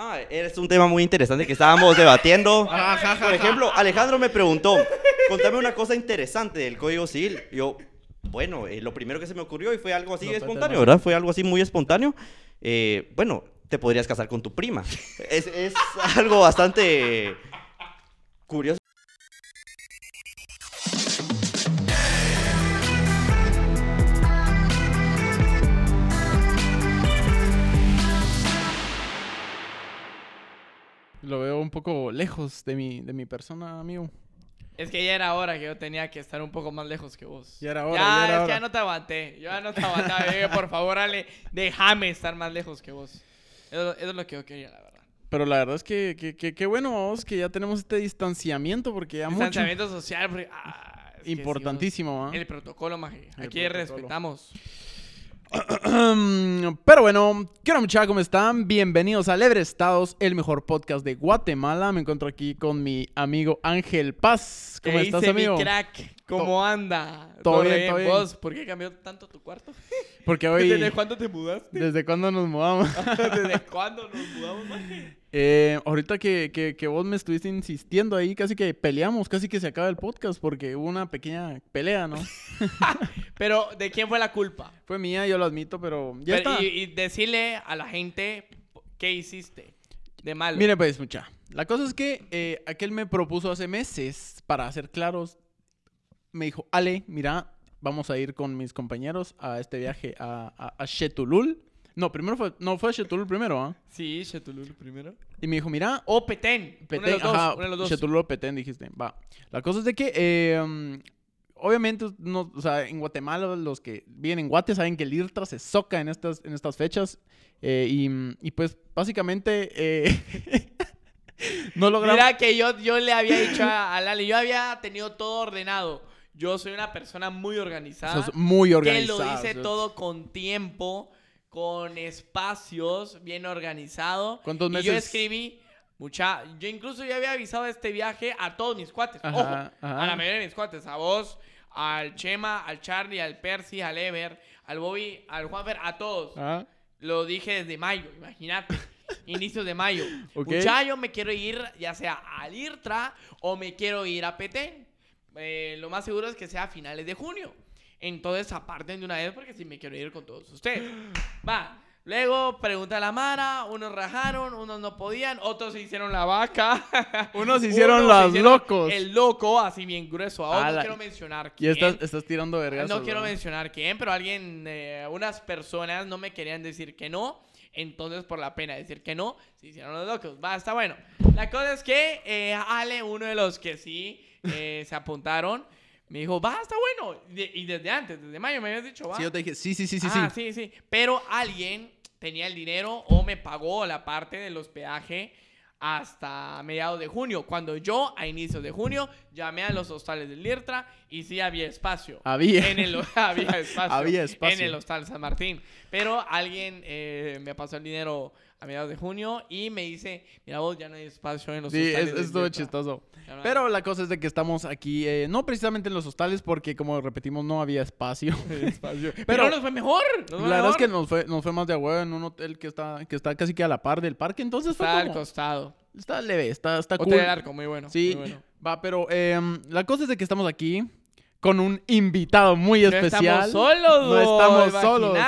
Ah, es un tema muy interesante que estábamos debatiendo. Ajá, Por ejemplo, Alejandro me preguntó, contame una cosa interesante del Código Civil. Yo, bueno, eh, lo primero que se me ocurrió y fue algo así No, espontáneo. ¿verdad? Fue algo así muy espontáneo. Eh, bueno, te podrías casar con tu prima. Es, es algo bastante curioso. Lo veo un poco lejos de mi, de mi persona, amigo. Es que ya era hora que yo tenía que estar un poco más lejos que vos. Ya era hora, Ya, ya era es que hora. ya no te aguanté. Yo ya no te aguantaba. Por favor, Ale, déjame estar más lejos que vos. Eso, eso es lo que yo quería, la verdad. Pero la verdad es que que- que- qué bueno, vos, que ya tenemos este distanciamiento porque ya mucho... Distanciamiento social, porque, ah, que sí, vos- Importantísimo, ¿ah? el protocolo. El Aquí protocolo. respetamos. Pero bueno, quiero muchachos, ¿cómo están? Bienvenidos a Lebre Estados, el mejor podcast de Guatemala. Me encuentro aquí con mi amigo Ángel Paz. ¿Cómo ¿Qué estás, amigo? mi crack? ¿Cómo anda? todo bien, todo bien. ¿Vos por qué cambió tanto tu cuarto? Porque hoy... ¿Desde cuándo te mudaste? ¿Desde cuándo nos mudamos? ¿Desde cuándo nos mudamos, maje? Eh, ahorita que, que, que vos me estuviste insistiendo ahí, casi que peleamos, casi que se acaba el podcast porque hubo una pequeña pelea, ¿no? Pero, ¿de quién fue la culpa? Fue mía, yo lo admito, pero ya Pero- está. y, y decirle a la gente qué hiciste de malo. Mire pues, mucha. La cosa es que eh, aquel me propuso hace meses, para ser claros, me dijo, Ale, mira, vamos a ir con mis compañeros a este viaje a, a, a Chetulul. No, primero fue, no, fue Chetulul primero, ¿ah? Sí, Chetulul primero. Y me dijo, mira, O Petén. uno de Petén, los dos, ajá, uno de los dos. Chetulul o Petén, dijiste. Va. La cosa es de que, eh, obviamente, no, o sea, en Guatemala, los que viven en Guate saben que el IRTRA se soca en estas, en estas fechas. eh, y, y, pues, básicamente, eh, no logramos... Mira que yo, yo le había dicho a, a Lali, yo había tenido todo ordenado. Yo soy una persona muy organizada. Sos muy que organizado. lo sos- todo con tiempo, con espacios, bien organizado. ¿Cuántos Y yo meses? escribí, mucha, yo incluso ya había avisado de este viaje a todos mis cuates. Ajá, Ojo, ajá. a la mayoría de mis cuates, a vos, al Chema, al Charlie, al Percy, al Ever, al Bobby, al Juanfer, a todos. Lo dije desde mayo, imagínate. Inicios de mayo. Ok. Mucha, yo me quiero ir ya sea al IRTRA o me quiero ir a Petén. Eh, lo más seguro es que sea a finales de junio. Entonces aparten de una vez porque si me quiero ir con todos ustedes. Va. Luego pregunta a la Mara, unos rajaron, unos no podían, otros se hicieron la vaca. Unos se hicieron Unos los locos. El loco, así bien grueso. Ahora Ah, no la- quiero mencionar y quién. estás, estás tirando vergas. No quiero mencionar quién, pero alguien, eh, unas personas no me querían decir que no. Entonces, por la pena de decir que no, se hicieron los locos. Va, está bueno. La cosa es que eh, Ale, uno de los que sí eh, se apuntaron, me dijo, va, está bueno. Y, de- y desde antes, desde mayo me habías dicho, va. Sí, yo te dije, sí, sí, sí, sí, Ah, sí. sí, sí. Pero alguien tenía el dinero o me pagó la parte del hospedaje hasta mediados de junio. Cuando yo, a inicios de junio, llamé a los hostales del Lirtra y sí había espacio. Había. En el, había espacio. Había espacio. En el hostal San Martín. Pero alguien eh, me pasó el dinero a mediados de junio y me dice, mira vos, ya no hay espacio en los Sí, hostales es, del es todo Lirtra". chistoso. Pero la cosa es de que estamos aquí, eh, no precisamente en los hostales, porque como repetimos, no había espacio. espacio. Pero, Pero- nos fue mejor. nos fue La verdad es que nos fue, nos fue más de huevo en un hotel que está, que está casi que a la par del parque, entonces fue Está al como- costado. está leve, está, está Hotel cool. Arco, muy bueno. Sí, muy bueno. va, pero em, la cosa es de que estamos aquí con un invitado muy No especial. estamos solos, No estamos solos.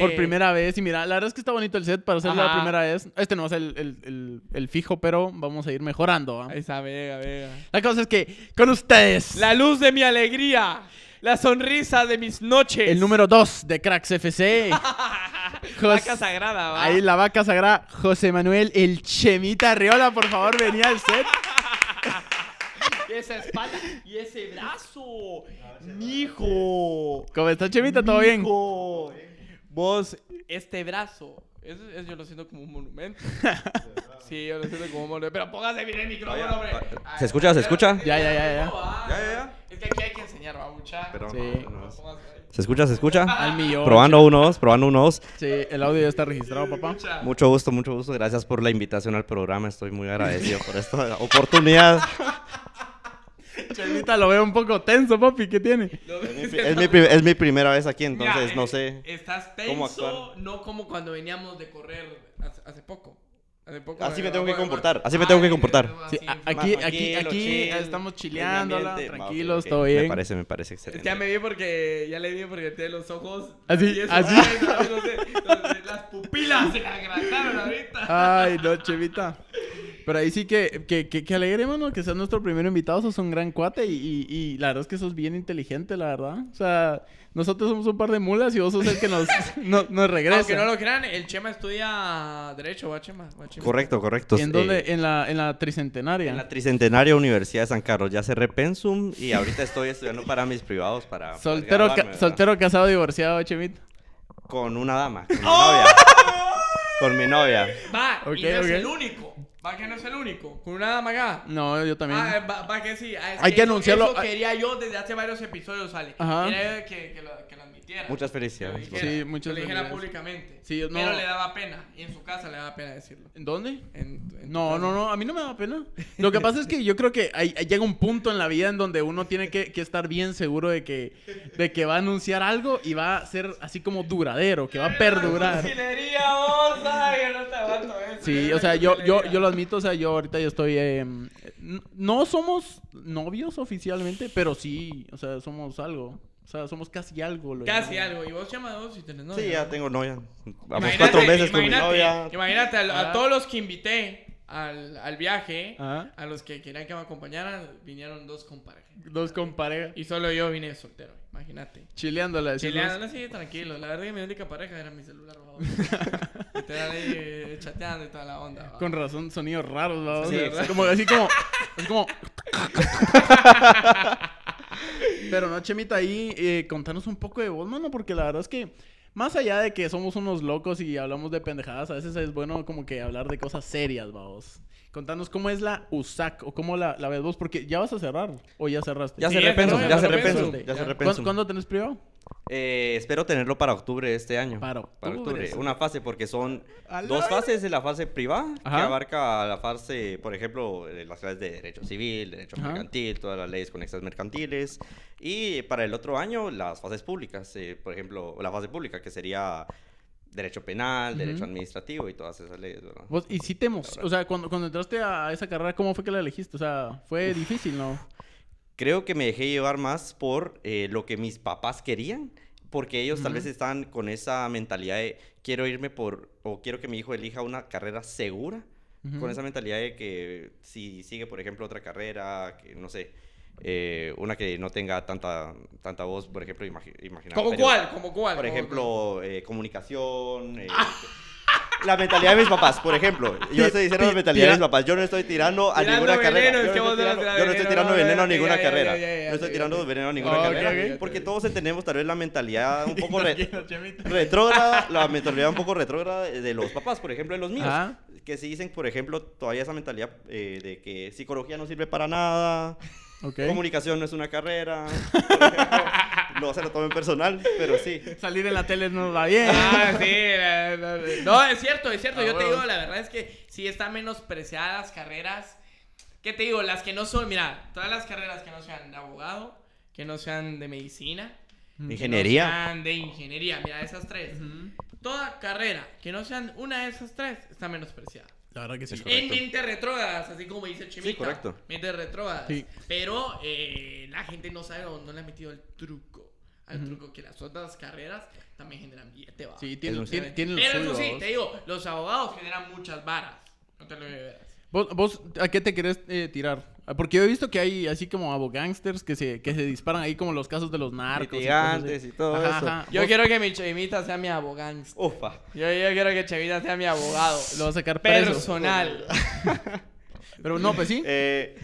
Por primera vez. Y mira, la verdad es que está bonito el set para ser la primera vez. Este no es el, el- el- el fijo, pero vamos a ir mejorando. Esa vega, vega. La cosa es que con ustedes, La luz de mi alegría. La sonrisa de mis noches. el número 2 de Cracks FC. Vaca sagrada, va. Ahí la vaca sagrada, José Manuel, el Chemita Riola, por favor, venía al set. Esa espalda. Y ese brazo. Mijo. ¿Cómo está, Chemita? ¿Todo bien? Mijo. Vos, este brazo. Es, es- yo lo siento como un monumento. Sí, yo lo siento como un monumento. Pero póngase bien el micrófono, hombre. ¿Se escucha? ¿Se escucha? Ya, ya, ya, ya. Ya, Ya. Es que aquí hay que enseñar, va, mucha. Pero Sí. no. ¿Se escucha? ¿Se escucha? Al millón. Probando unos, probando unos. Sí, el audio ya está registrado, papá. Mucho gusto, mucho gusto. Gracias por la invitación al programa. Estoy muy agradecido por esta oportunidad. Chemita lo veo un poco tenso, papi. ¿Qué tiene? Es mi, es mi primera vez aquí, Mira, entonces no eh, sé. Estás cómo tenso, actuar. no como cuando veníamos de correr hace, hace poco. Hace poco Así me tengo que comportar, así me tengo que comportar. Sí, aquí, aquí, aquí chill, estamos ok, tranquilos, todo bien. Me parece, me parece excelente. Ya me vi porque, ya le vi porque tiene los ojos. Así, eso, así. ay, no, no sé, entonces, las pupilas se agrandaron ahorita. Ay, no, Chevita. Pero ahí sí que, que, que, que alegre, mano, que seas nuestro primer invitado. Sos un gran cuate y, y, y la verdad es que sos bien inteligente, la verdad. O sea, nosotros somos un par de mulas y vos sos el que nos, no- nos regresa. Aunque no lo crean, el Chema estudia Derecho, va Chema. va, Chema. Correcto, correcto. ¿En Eh, dónde? En la, en la tricentenaria. En la Tricentenaria Universidad de San Carlos. Ya cerré Pensum y ahorita estoy estudiando para mis privados para. Soltero, soltero, casado, divorciado, Chemita. Con una dama, con mi novia. con mi novia. Va, Ok, y no es el único. Va que no es el único. Con una dama acá. No, yo también. Ah, va, va que sí. Ah, es Hay que eso- anunciarlo. Eso quería yo desde hace varios episodios, Ale. Ajá. Quería que, que, lo, que lo Muchas Que lo felicidades. dijera, Sí, muchas que lo dijera felicidades. públicamente. Sí, no. Pero le daba pena. Y en su casa le daba pena decirlo. ¿En dónde? En- en tu No, casa. no, no, a mí no me da pena. Lo que pasa es que yo creo que hay- hay- llega un punto en la vida en donde uno tiene que, que estar bien seguro de que, de que va a anunciar algo y va a ser así como duradero, que va a perdurar. Eso. Sí, o sea, yo, yo, yo lo admito, o sea, yo ahorita yo estoy... eh, no somos novios oficialmente, pero sí, o sea, somos algo. O sea, somos casi algo. lo Casi llamo. algo. ¿Y vos, Chema, vos si tenés novia? Sí, ya tengo novia. Vamos cuatro meses con mi novia. Imagínate, a, a Ah. todos los que invité al, al viaje, Ajá. a los que querían que me acompañaran, vinieron dos con pareja. Dos con pareja. Y solo yo vine soltero, imagínate. Chileándola. decimos. Chileando, así, tranquilo. La verdad que mi única pareja era mi celular. Literal ahí eh, chateando y toda la onda. Con razón, sonidos raros, ¿verdad? Sí, ¿verdad? como, así como, así como... Pero no, Chemita, ahí eh, contanos un poco de vos, mano, porque la verdad es que más allá de que somos unos locos y hablamos de pendejadas, a veces es bueno como que hablar de cosas serias, vamos. Contanos cómo es la USAC o cómo la, la ves vos, porque ya vas a cerrar o ya cerraste. Ya Sí, cerré ya Pensum, cerré cerró Pensum. Pensum. Ya cerré Ya. ¿Cuándo, Pensum. cuándo tenés privado? Eh, espero tenerlo para octubre de este año. Para octubre. Una fase, porque son dos fases de la fase privada, que abarca la fase, por ejemplo, de las clases de derecho civil, derecho Ajá. mercantil, todas las leyes conexas mercantiles. Y para el otro año, las fases públicas, eh, por ejemplo, la fase pública, que sería derecho penal, derecho administrativo y todas esas leyes, ¿verdad? Vos, y si te O sea, cuando, cuando entraste a esa carrera, ¿cómo fue que la elegiste? O sea, fue difícil, ¿no? Creo que me dejé llevar más por eh, lo que mis papás querían, porque ellos tal vez están con esa mentalidad de quiero irme por, o quiero que mi hijo elija una carrera segura, con esa mentalidad de que si sigue, por ejemplo, otra carrera, que no sé, eh, una que no tenga tanta, tanta voz, por ejemplo, imagi imaginar. ¿Cómo cuál? ¿Cómo cuál? Por ¿Cómo ejemplo, eh, comunicación. eh, la mentalidad de mis papás, por ejemplo. Yo estoy diciendo la mentalidad de mis papás. Yo no estoy tirando a Tirando ninguna carrera. Yo no estoy tirando, tiras yo no estoy veneno, tirando no, veneno a ninguna carrera. No estoy tirando veneno a ninguna carrera. Porque todos tenemos tal vez la mentalidad un poco re- retrógrada, la mentalidad un poco retrógrada de los papás, por ejemplo, de los míos. Ajá. Que si dicen, por ejemplo, todavía esa mentalidad eh, de que psicología no sirve para nada, comunicación no es una carrera. no se lo tomen personal, pero sí. Salir en la tele no va bien. Ah, sí. No, es cierto, es cierto. Ah, Yo te digo, la verdad es que sí están menospreciadas carreras. ¿Qué te digo? Las que no son, mira, todas las carreras que no sean de abogado, que no sean de medicina, que no Ingeniería. sean de ingeniería, mira, esas tres. Toda carrera que no sean una de esas tres está menospreciada. La verdad que sí. En mente retrógradas, así como dice Chimita. Sí, correcto. Mente retrógradas. Sí. Pero eh, la gente no sabe o no le ha metido el truco. Al Ujú. truco que las otras carreras también generan billete, va. Sí, tiene, Eso sí. tiene, tiene lo Pero eso sí, te digo, los abogados generan muchas varas. No te lo verás. ¿Vos, vos a qué te querés eh, tirar? Ah, Porque yo he visto que hay así como abogánsters que se, que se disparan ahí como los casos de los narcos. y Litigantes así. y todo Ajá, eso. ajá. Yo Vos quiero que mi Chemita sea mi abogán. Ufa. Yo, yo quiero que Chemita sea mi abogado. Lo va a sacar preso. Personal. Pero no, pues sí. Eh,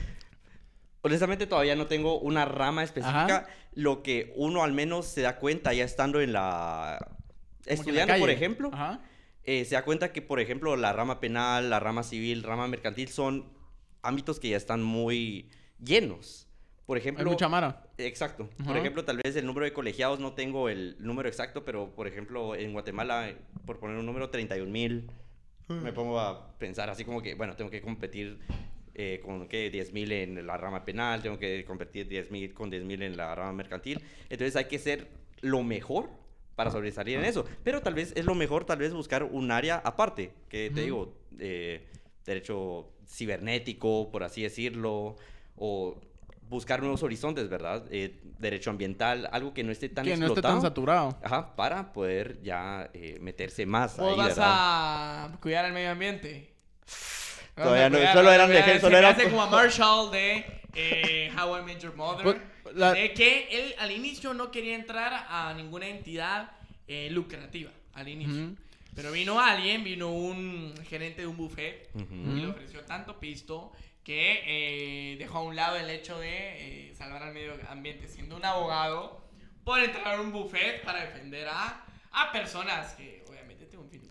honestamente todavía no tengo una rama específica. Ajá. Lo que uno al menos se da cuenta ya estando en la... Como Estudiando, por ejemplo, Ajá. eh, se da cuenta que, por ejemplo, la rama penal, la rama civil, rama mercantil son ámbitos que ya están muy llenos. Por Hay ejemplo... mucha mara. Exacto. Por ejemplo, tal vez el número de colegiados no tengo el número exacto, pero por ejemplo, en Guatemala, por poner un número, 31 mil, me pongo a pensar así como que, bueno, tengo que competir eh, con ¿qué? 10 mil en la rama penal, tengo que competir 10 mil con 10 mil en la rama mercantil. Entonces hay que ser lo mejor para sobresalir en eso. Pero tal vez es lo mejor, tal vez buscar un área aparte, que te digo, eh, derecho cibernético, por así decirlo, o buscar nuevos horizontes, ¿verdad? Eh, derecho ambiental, algo que no esté tan Que no explotado. esté tan saturado. Ajá, para poder ya eh, meterse más ¿Vos ahí, vas ¿verdad? a cuidar el medio ambiente? Todavía no, solo eran de se solo me era- hace como a Marshall de eh, How I Met Your Mother. Pues, la- De que él al inicio no quería entrar a ninguna entidad eh, lucrativa. Al inicio. Ujú. Pero vino alguien, vino un gerente de un buffet y le ofreció tanto pisto que eh, dejó a un lado el hecho de eh, salvar al medio ambiente siendo un abogado por entrar a un buffet para defender a, a personas que obviamente tienen un fin.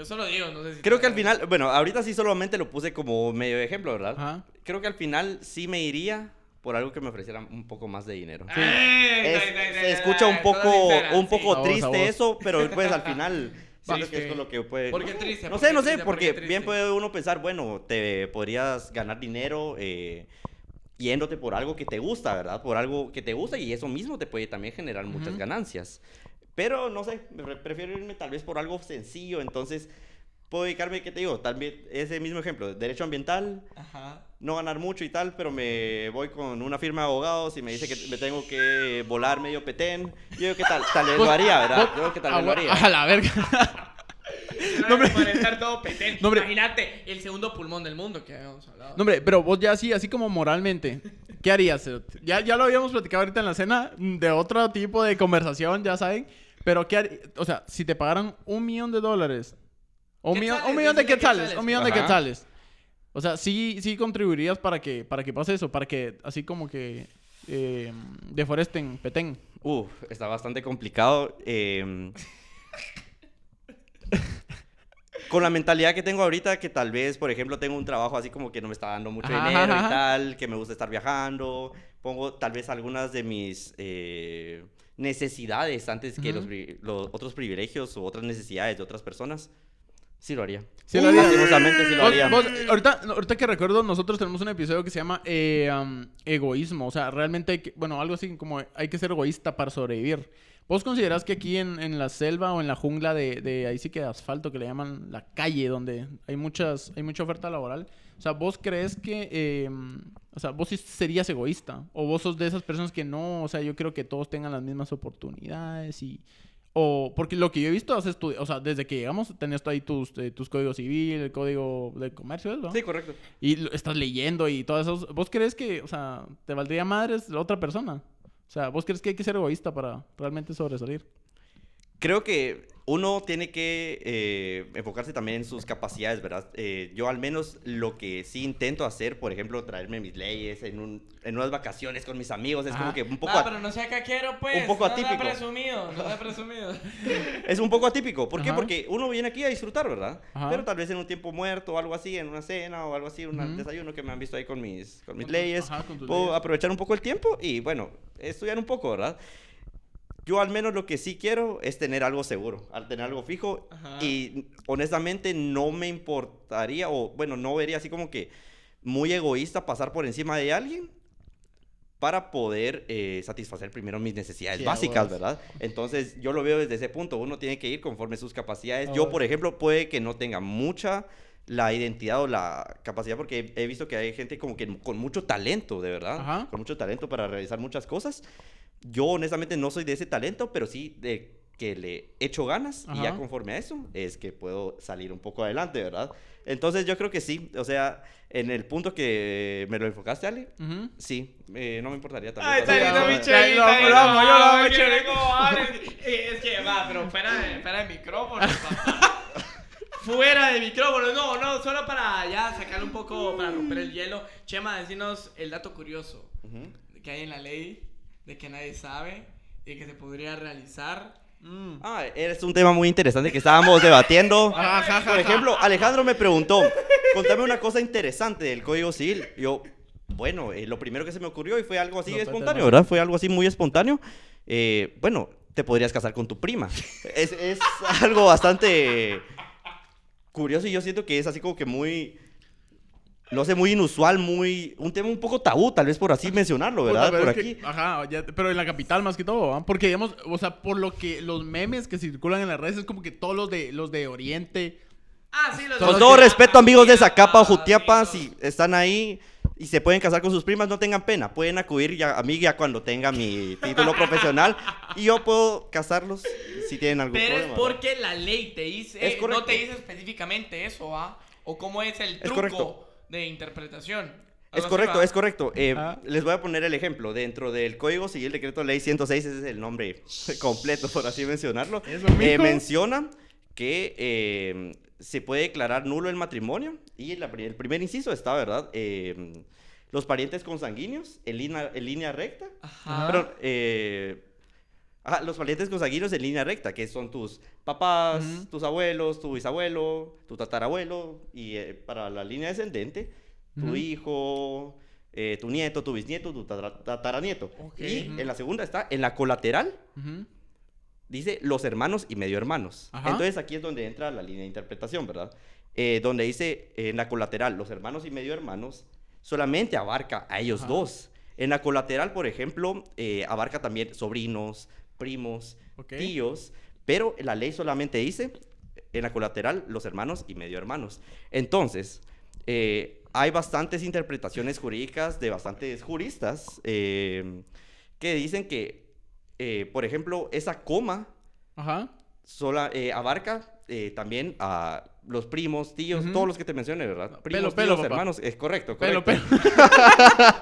Yo solo digo, no sé si... Creo que al final, bueno, ahorita sí solamente lo puse como medio de ejemplo, ¿verdad? Ajá. Creo que al final sí me iría por algo que me ofreciera un poco más de dinero. Sí. Es- dai, dai, se escucha dai, un poco, un sí. poco A vos, a triste vos. eso, pero pues al final que es con lo que puede... ¿Por qué triste? No ¿Por sé, no sé, triste? ¿Por porque triste? bien puede uno pensar, bueno, te podrías ganar dinero eh, yéndote por algo que te gusta, ¿verdad? Por algo que te gusta y eso mismo te puede también generar muchas Ujú. ganancias. Pero no sé, prefiero irme tal vez por algo sencillo, entonces puedo dedicarme, ¿qué te digo? Tal vez ese mismo ejemplo, derecho ambiental, Ajá. no ganar mucho y tal, pero me voy con una firma de abogados y me dice que me tengo que volar medio petén. Yo digo que tal, tal vez Pues, lo haría, ¿verdad? vos- Yo creo que tal vez lo haría. a la verga. No, hombre. Estar todo petén. No, hombre. Imagínate, el segundo pulmón del mundo que habíamos hablado. No, hombre, pero vos ya así, así como moralmente, ¿qué harías? Ya, ya lo habíamos platicado ahorita en la cena, mm, de otro tipo de conversación, ya saben. Pero ¿qué harías? O sea, si te pagaran un millón de dólares, un millón, un millón de quetzales, un millón de quetzales. O sea, sí, sí contribuirías para que, para que pase eso, para que así como que eh, deforesten Petén. Uf, está bastante complicado. eh, con la mentalidad que tengo ahorita, que tal vez, por ejemplo, tengo un trabajo así como que no me está dando mucho Ajá, dinero ajá. y tal, que me gusta estar viajando, pongo tal vez algunas de mis eh, necesidades antes que los, otros privilegios o otras necesidades de otras personas. Sí lo haría. Sí lo haría. Sí lo Vos- haría. vos, ahorita, ahorita que recuerdo, nosotros tenemos un episodio que se llama eh, um, egoísmo. O sea, realmente hay que, bueno, algo así como hay que ser egoísta para sobrevivir. ¿Vos considerás que aquí en, en la selva o en la jungla de, de ahí sí que de asfalto, que le llaman la calle, donde hay muchas, hay mucha oferta laboral? O sea, ¿vos crees que, eh, o sea, vos serías egoísta? ¿O vos sos de esas personas que no, o sea, yo creo que todos tengan las mismas oportunidades y... O, porque lo que yo he visto, has o sea, desde que llegamos, tenés ahí tus, eh, tus códigos civil, el código de comercio, ¿no? Sí, correcto. Y estás leyendo y todo eso. ¿Vos crees que, o sea, te valdría madres la otra persona? O sea, ¿vos crees que hay que ser egoísta para realmente sobresalir? Creo que uno tiene que eh, enfocarse también en sus capacidades, ¿verdad? Eh, yo al menos lo que sí intento hacer, por ejemplo, traerme mis leyes en, un, en unas vacaciones con mis amigos, es como que un poco, Ah, pero no sea caquero, pues. un poco no atípico. presumido, no presumido. es un poco atípico. ¿Por qué? Porque uno viene aquí a disfrutar, ¿verdad? Ajá. Pero tal vez en un tiempo muerto o algo así, en una cena o algo así, un desayuno que me han visto ahí con mis, con mis Con leyes. ajá, con Puedo leyes. aprovechar un poco el tiempo y, bueno, estudiar un poco, ¿verdad? Yo al menos lo que sí quiero es tener algo seguro, al tener algo fijo. Ajá. Y honestamente no me importaría, o bueno, no vería así como que muy egoísta pasar por encima de alguien para poder eh, satisfacer primero mis necesidades Sí, básicas. ¿verdad? Entonces yo lo veo desde ese punto, uno tiene que ir conforme sus capacidades. Yo, por ejemplo, puede que no tenga mucha la identidad o la capacidad, porque he visto que hay gente como que con mucho talento, de verdad, Ajá. con mucho talento para realizar muchas cosas. Yo honestamente no soy de ese talento, pero sí de que le echo ganas y ya conforme a eso es que puedo salir un poco adelante, ¿verdad? Entonces yo creo que sí, o sea, en el punto que me lo enfocaste, Ale, sí, eh, no me importaría también. Ay, está lindo, mi yo lo amo, yo lo amo, Es que va, pero fuera de, fuera de micrófono, papá. Fuera de micrófono, no, no, solo para ya sacarle un poco, para romper el hielo. Chema, decinos el dato curioso Ujú. que hay en la ley, de que nadie sabe y que se podría realizar. Mm. Ah, es un tema muy interesante que estábamos debatiendo. Ajá. Por ejemplo, Alejandro me preguntó, contame una cosa interesante del Código Civil. Yo, bueno, eh, lo primero que se me ocurrió y fue algo así No, espontáneo. ¿verdad? Fue algo así muy espontáneo. Eh, bueno, te podrías casar con tu prima. Es, es algo bastante curioso y yo siento que es así como que muy, no sé, muy inusual, muy, un tema un poco tabú, tal vez por así mencionarlo, ¿verdad? Por aquí. que- ajá, ya- pero en la capital más que todo, ¿va? Porque digamos, o sea, por lo que los memes que circulan en las redes es como que todos los de los de Oriente Ah, sí, los Son Con los todo respeto, amigos de Zacapa o Sí, Jutiapa, si están ahí y se pueden casar con sus primas, no tengan pena. Pueden acudir ya, a mí ya cuando tenga mi título profesional y yo puedo casarlos si tienen algún Pero es problema. porque la ley te dice, Es correcto. no te dice específicamente eso, ¿ah? O cómo es el Es truco correcto. de interpretación. Es correcto, es correcto. Eh, Ah. Les voy a poner el ejemplo. Dentro del Código Civil Decreto Ley 106, ese es el nombre completo, por así mencionarlo. Eh, menciona que eh, se puede declarar nulo el matrimonio y pri- el primer inciso está, ¿verdad? Eh, los parientes consanguíneos en línea, en línea recta. Ajá. Eh, ajá, los parientes consanguíneos en línea recta, que son tus papás, tus abuelos, tu bisabuelo, tu tatarabuelo, y eh, para la línea descendente, tu hijo, eh, tu nieto, tu bisnieto, tu tatara- tataranieto. Y en la segunda está, en la colateral. Dice los hermanos y medio hermanos. Ajá. Entonces aquí es donde entra la línea de interpretación, ¿verdad? Eh, donde dice eh, en la colateral los hermanos y medio hermanos, solamente abarca a ellos Ajá. dos. En la colateral, por ejemplo, eh, abarca también sobrinos, primos, tíos, pero la ley solamente dice en la colateral los hermanos y medio hermanos. Entonces, eh, hay bastantes interpretaciones jurídicas de bastantes juristas que dicen que, eh, por ejemplo, esa coma Ajá. sola, eh, abarca eh, también a los primos, tíos, todos los que te mencioné, ¿verdad? Primos, pelo, tíos, hermanos, es correcto, correcto. pelo.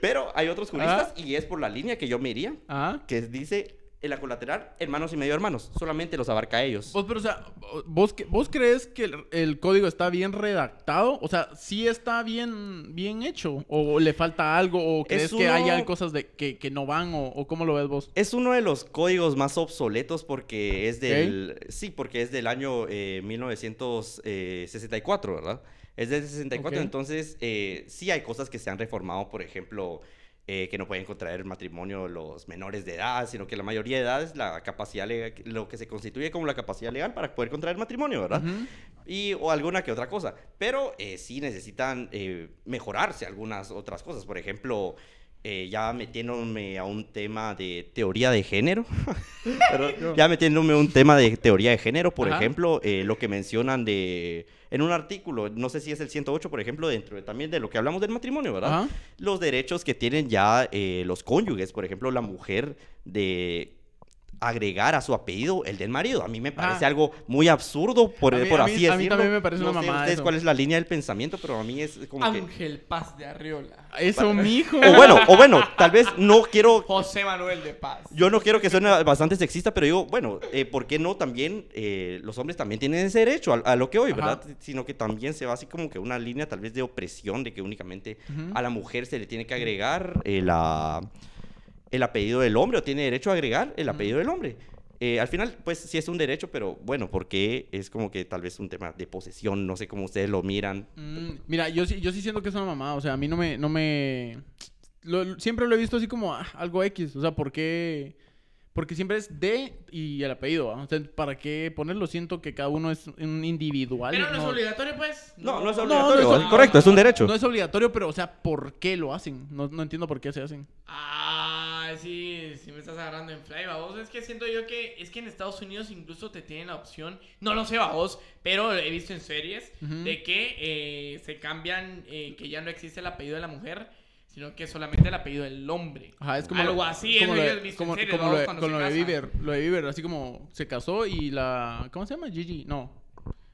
Pero hay otros juristas Ah. y es por la línea que yo me iría, Ajá. que dice en la colateral hermanos y medio hermanos, solamente los abarca a ellos. Vos, pero, o sea, ¿vos, ¿vos crees que el, el código está bien redactado? O sea, ¿sí está bien, bien hecho? ¿O le falta algo? ¿O crees que hay uno- cosas de, que, que no van? O, o cómo lo ves vos? Es uno de los códigos más obsoletos porque es del... Sí, porque es del año eh, 1964, ¿verdad? Es del 64, Ok. entonces eh, sí hay cosas que se han reformado, por ejemplo, eh, que no pueden contraer matrimonio los menores de edad, sino que la mayoría de edad es la capacidad legal, lo que se constituye como la capacidad legal para poder contraer matrimonio, ¿verdad? Y o alguna que otra cosa. Pero eh, sí necesitan eh, mejorarse algunas otras cosas. Por ejemplo, eh, ya metiéndome a un tema de teoría de género. Ya metiéndome a un tema de teoría de género, por Ajá. ejemplo, eh, lo que mencionan de en un artículo, no sé si es el 108, por ejemplo, dentro de- también de lo que hablamos del matrimonio, ¿verdad? Ajá. Los derechos que tienen ya eh, los cónyuges, por ejemplo, la mujer de agregar a su apellido el del marido. A mí me parece Ah. algo muy absurdo, por, mí- por a mí- así a mí decirlo. también me parece no una sé ustedes eso. cuál es la línea del pensamiento, pero a mí es como que... Ángel Paz de Arriola. Eso, mijo. O bueno, o bueno, tal vez no quiero... José Manuel de Paz. Yo no quiero que suene bastante sexista, pero digo, bueno, eh, ¿por qué no también eh, los hombres también tienen ese derecho a, a lo que hoy, Ajá. ¿verdad? Sino que también se va así como que una línea tal vez de opresión, de que únicamente a la mujer se le tiene que agregar eh, la- el apellido del hombre o tiene derecho a agregar el apellido del hombre. Eh, al final, pues sí es un derecho, pero bueno, porque es como que tal vez un tema de posesión, no sé cómo ustedes lo miran. Mm, mira, yo sí, yo sí siento que es una mamada. O sea, a mí no me. No me... lo- siempre lo he visto así como ah, algo X. O sea, ¿por qué? Porque siempre es D y el apellido. ¿ah? O sea, ¿para qué ponerlo? Siento que cada uno es un individual. Pero no es obligatorio, pues. No, no es no, obligatorio, no es es- correcto, es un derecho. No es obligatorio, pero, o sea, ¿por qué lo hacen? No, no entiendo por qué se hacen. Ah, sí me estás agarrando en fly, vos. Es que siento yo que es que en Estados Unidos incluso te tienen la opción, no lo sé, vos, pero he visto en series de que eh, se cambian, eh, que ya no existe el apellido de la mujer, sino que solamente el apellido del hombre. Ajá, es como Algo lo- así, como eso lo de- como, series, como lo de, con lo de. Bieber, lo de Bieber, así como se casó y la ¿cómo se llama? Gigi, no.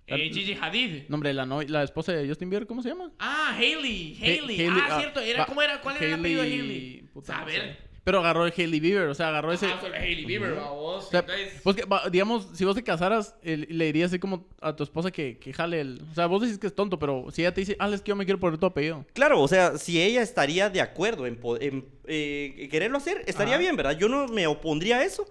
La- Eh, Gigi Hadid. Nombre, la no- la esposa de Justin Bieber, ¿cómo se llama? Ah, Hailey, Ha- Hailey. Hailey, ah, cierto, era, ¿cómo era? ¿Cuál era el apellido de Hailey? puta, no Saber. sé. Pero agarró el Hailey Bieber, o sea, agarró ese Ah, solo Hailey Bieber, vos. o sea, Entonces, pues que, digamos, si vos te casaras, le dirías así como a tu esposa que, que jale el... O sea, vos decís que es tonto, pero si ella te dice, ah, es que yo me quiero poner tu apellido. Claro, o sea, si ella estaría de acuerdo en, en, eh, quererlo hacer, estaría Ajá. bien, ¿verdad? Yo no me opondría a eso,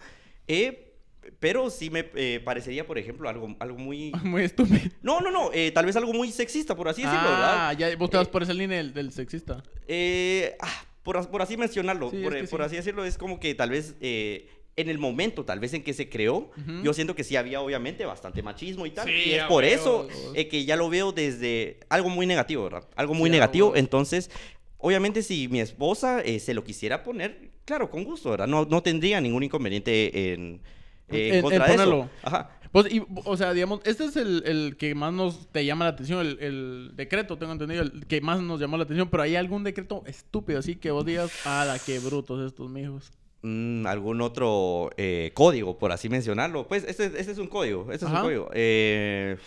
eh, pero sí me eh, parecería, por ejemplo, algo, algo muy... Muy estúpido. No, no, no, eh, tal vez algo muy sexista, por así decirlo, ah, ¿verdad? ya vos te vas Eh, por esa línea del, del sexista. Eh, ah, por, as- por así mencionarlo, Sí, es por, que por sí. así decirlo, es como que tal vez eh, en el momento, tal vez en que se creó, yo siento que sí había obviamente bastante machismo y tal. Sí, y es por eso eh, que ya lo veo desde algo muy negativo, ¿verdad? Algo muy negativo. Entonces, obviamente si mi esposa eh, se lo quisiera poner, claro, con gusto, ¿verdad? No, no tendría ningún inconveniente en... eh, en En- en contra de eso. ponerlo. Ajá. Pues, y, o sea, digamos, este es el, el que más nos te llama la atención, el, el decreto, tengo entendido, el que más nos llamó la atención, pero hay algún decreto estúpido así que vos digas, ah, la que brutos estos mijos. Mm, algún otro eh, código, por así mencionarlo. Pues este, este es un código. Este es un código. Eh,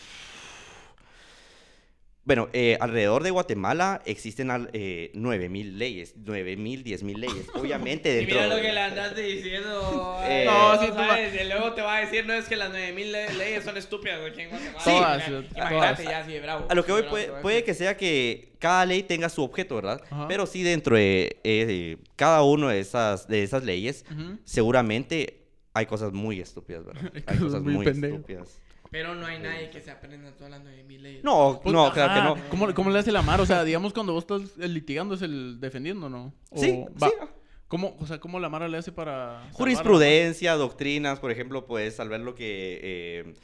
bueno, eh, alrededor de Guatemala existen eh, 9.000 leyes, 9.000, 10.000 leyes. Obviamente Y dentro... mira lo que le andaste diciendo. Eh, no, no, sí, tú sabes, y luego te va a decir, no es que las 9000 le- leyes son estúpidas, güey, aquí en Guatemala. Sí. Todas, Imagínate, todas. ya, sí, bravo. A lo que voy Bravo, puede, que sea que cada ley tenga su objeto, ¿verdad? Ajá. Pero sí dentro de eh, cada una de esas, de esas leyes, seguramente hay cosas muy estúpidas, ¿verdad? Hay cosas muy muy estúpidas. Pero no hay nadie que se aprenda todas las 9000 leyes. No, Pues, no, claro que ajá, no. ¿Cómo, ¿Cómo le hace la mar? O sea, digamos, cuando vos estás eh, litigando es el defendiendo, ¿no? O- Sí, va. sí. ¿Cómo, o sea, ¿cómo la Mara le hace para... Jurisprudencia, doctrinas, por ejemplo, puedes salvar lo que eh,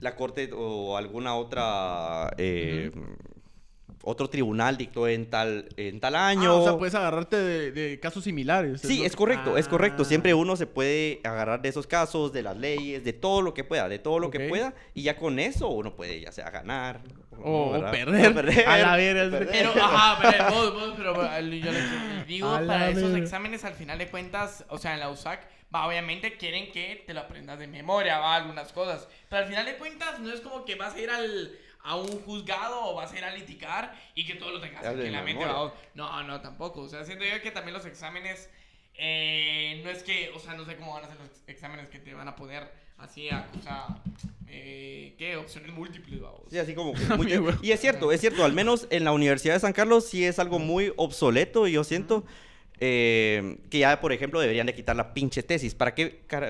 la corte o alguna otra eh, otro tribunal dictó en tal en tal Ah, año. o sea, puedes agarrarte de, de casos similares. Sí, es correcto, es correcto. Ah. Siempre uno se puede agarrar de esos casos, de las leyes, de todo lo que pueda, de todo lo que pueda, y ya con eso uno puede ya sea ganar O- o ¿verdad? perder. A la perder. Pero, ajá, pero vos, vos, pero yo les digo, A para esos exámenes, al final de cuentas, o sea, en la USAC, va, obviamente quieren que te lo aprendas de memoria, va, algunas cosas. Pero al final de cuentas, no es como que vas a ir al, a un juzgado o vas a ir a litigar y que todo lo tengas Ya en la mente. va. No, no, tampoco. O sea, siento yo que también los exámenes, eh, no es que, o sea, no sé cómo van a ser los exámenes que te van a poner así a, o sea, eh, ¿qué? Opciones múltiples, vamos. Sí, así como que muy-. Y es cierto, es cierto, al menos en la Universidad de San Carlos sí es algo muy obsoleto y yo siento eh, que ya, por ejemplo, deberían de quitar la pinche tesis. ¿Para qué,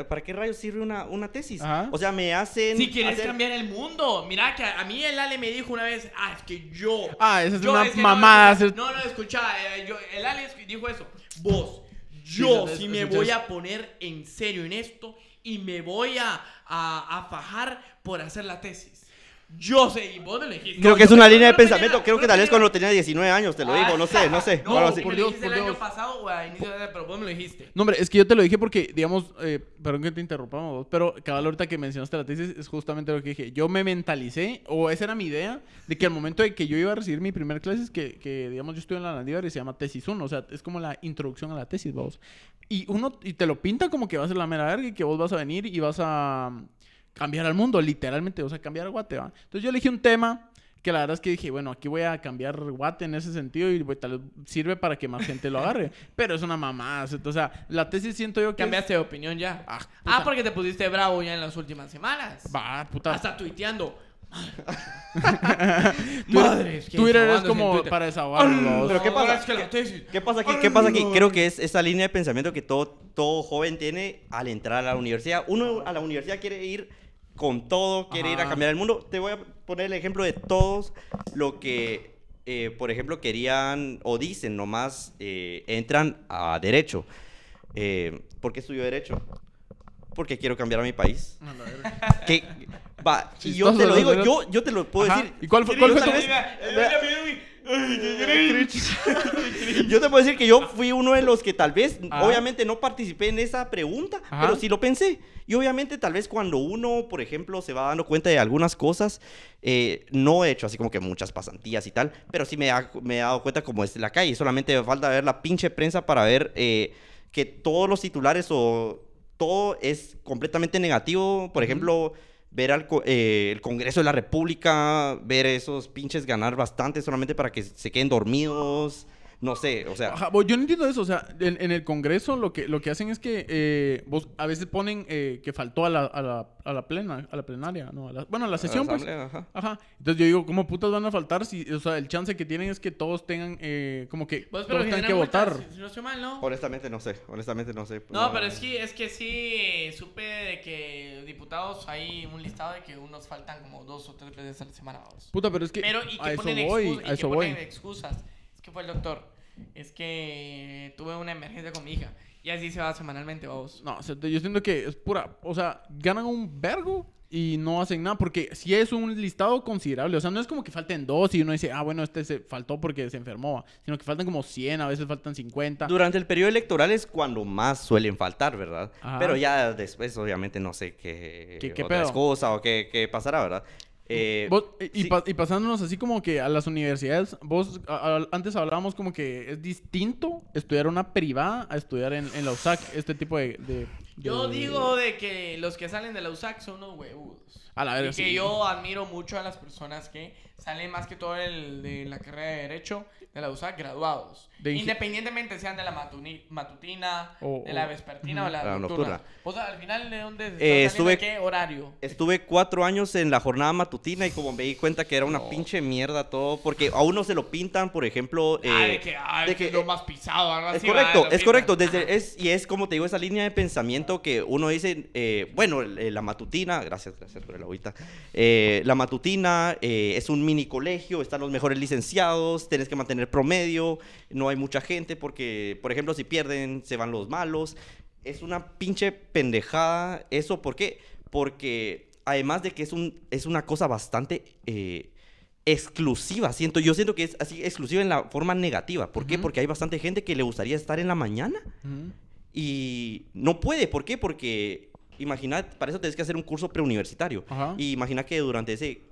¿para qué rayos sirve una, una tesis? Ajá. O sea, me hacen... Si quieres hacer- cambiar el mundo, mira que a, a mí el Ale me dijo una vez, ah, es que yo. Ah, esa es yo- una que no, mamada. No, no, no, escucha, eh, yo- el Ale es- dijo eso. Vos, yo Sí, es- me es- voy es- a poner en serio en esto y me voy a, a, a fajar por hacer la tesis. Yo sé, y vos lo dijiste. Creo No, que es una no, línea de no tenía pensamiento. Creo no que tal vez cuando tenía 19 años te lo digo, no sé, no sé. No, me Por Dios, dijiste por el año Dios. pasado o a inicio de pero vos me lo dijiste. No, hombre, es que yo te lo dije porque, digamos, eh, perdón que te interrumpamos, vos, pero cabal ahorita que mencionaste la tesis es justamente lo que dije. Yo me mentalicé, o esa era mi idea, de que al momento de que yo iba a recibir mi primer clase, que, que digamos, yo estuve en la Landívar y se llama tesis 1, o sea, es como la introducción a la tesis, vos. Y uno, y te lo pinta como que va a ser la mera verga y que vos vas a venir y vas a cambiar al mundo, literalmente, o sea, cambiar a Guate, ¿va? Entonces yo elegí un tema que la verdad es que dije, bueno, aquí voy a cambiar Guate en ese sentido y pues, tal vez sirve para que más gente lo agarre. Pero es una mamada. O sea, la tesis siento yo que... es- Cambiaste de opinión ya. Ah, Ah, porque te pusiste bravo ya en las últimas semanas. Va, puta. Hasta tuiteando. Madres, que Twitter es como Twitter. para desahogarlo. Pero ¿qué Ahora pasa? es. ¿Qué pasa aquí? ¿Qué pasa aquí? Creo que es esa línea de pensamiento que todo, todo joven tiene al entrar a la universidad. Uno a la universidad quiere ir con todo, quiere ir a cambiar el mundo. Te voy a poner el ejemplo de todos lo que, eh, por ejemplo, querían o dicen nomás eh, entran a derecho. Eh, ¿Por qué estudio derecho? Porque quiero cambiar a mi país. Que, va, y yo te lo digo, yo, yo te lo puedo Ajá. decir. ¿Y cuál cuál fue tu- vez- Yo te puedo decir que yo fui uno de los que tal vez, Ajá. obviamente no participé en esa pregunta, Ajá. pero sí lo pensé. Y obviamente tal vez cuando uno, por ejemplo, se va dando cuenta de algunas cosas, eh, no he hecho así como que muchas pasantías y tal, pero sí me, ha- me he dado cuenta como es la calle. Solamente me falta ver la pinche prensa para ver eh, que todos los titulares o todo es completamente negativo. Por ejemplo, ver al eh, el Congreso de la República, ver esos pinches ganar bastante solamente para que se queden dormidos. No sé, o sea, Ajá, yo no entiendo eso. O sea, en, en el Congreso lo que, lo que hacen es que eh, vos a veces ponen eh, que faltó a la, a la, a la plena, a la plenaria, ¿no? A la- bueno, a la sesión, pues. asamblea, ajá. Ajá. Entonces yo digo, ¿cómo putas van a faltar si, o sea, el chance que tienen es que todos tengan, eh, como que Vos, pero todos tengan que votar? Si no estoy mal, ¿no? Honestamente no sé, honestamente no sé. No, pero es que, es que sí supe de que diputados hay un listado de que unos faltan como dos o tres veces a la semana. Puta, pero es que Pero y a que eso ponen, voy, excu- y a que eso ponen voy. excusas. Es que fue el doctor. Es que tuve una emergencia con mi hija. Y así se va semanalmente, vamos. No, yo siento que es pura. O sea, ganan un vergo y no hacen nada. Porque si es un listado considerable. O sea, no es como que falten dos y uno dice, ah, bueno, este se faltó porque se enfermó. Sino que faltan como 100, a veces faltan 50. Durante el periodo electoral es cuando más suelen faltar, ¿verdad? Ajá. Pero ya después, obviamente, no sé qué, ¿Qué- qué otra pedo? excusa o qué, qué pasará, ¿verdad? Eh, Vos- y, sí. pa- y pasándonos así como que a las universidades, vos antes hablábamos como que es distinto estudiar una privada a estudiar en, en la USAC, este tipo de... de- Yo de- digo de que los que salen de la USAC son unos huevudos. A la Y verga, que sí. yo admiro mucho a las personas que salen más que todo el, de la carrera de Derecho de la USAC graduados. De Independientemente sean de la matuni- matutina, O- de la vespertina o la, La nocturna. nocturna. O sea, al final, ¿de dónde Eh, estuve- ¿En qué horario? Estuve cuatro años en la jornada matutina y como me di cuenta que era una pinche mierda todo, porque a uno se lo pintan, por ejemplo... ah, eh, de que, ah, de que que, lo eh, más pisado, algo Es así. correcto, es correcto. Desde, es, y es como te digo, esa línea de pensamiento que uno dice, eh, bueno, eh, la matutina, gracias, gracias por el agüita. Eh, la matutina eh, es un mini colegio, están los mejores licenciados, tienes que mantener promedio, no hay mucha gente porque, por ejemplo, si pierden, se van los malos. Es una pinche pendejada eso, ¿por qué? Porque además de que es, un, es una cosa bastante... exclusiva, siento yo siento que es así exclusiva en la forma negativa. ¿Por qué? Porque hay bastante gente que le gustaría estar en la mañana. Y no puede. ¿Por qué? Porque imagina, para eso tienes que hacer un curso preuniversitario. Ajá. Y imagina que durante ese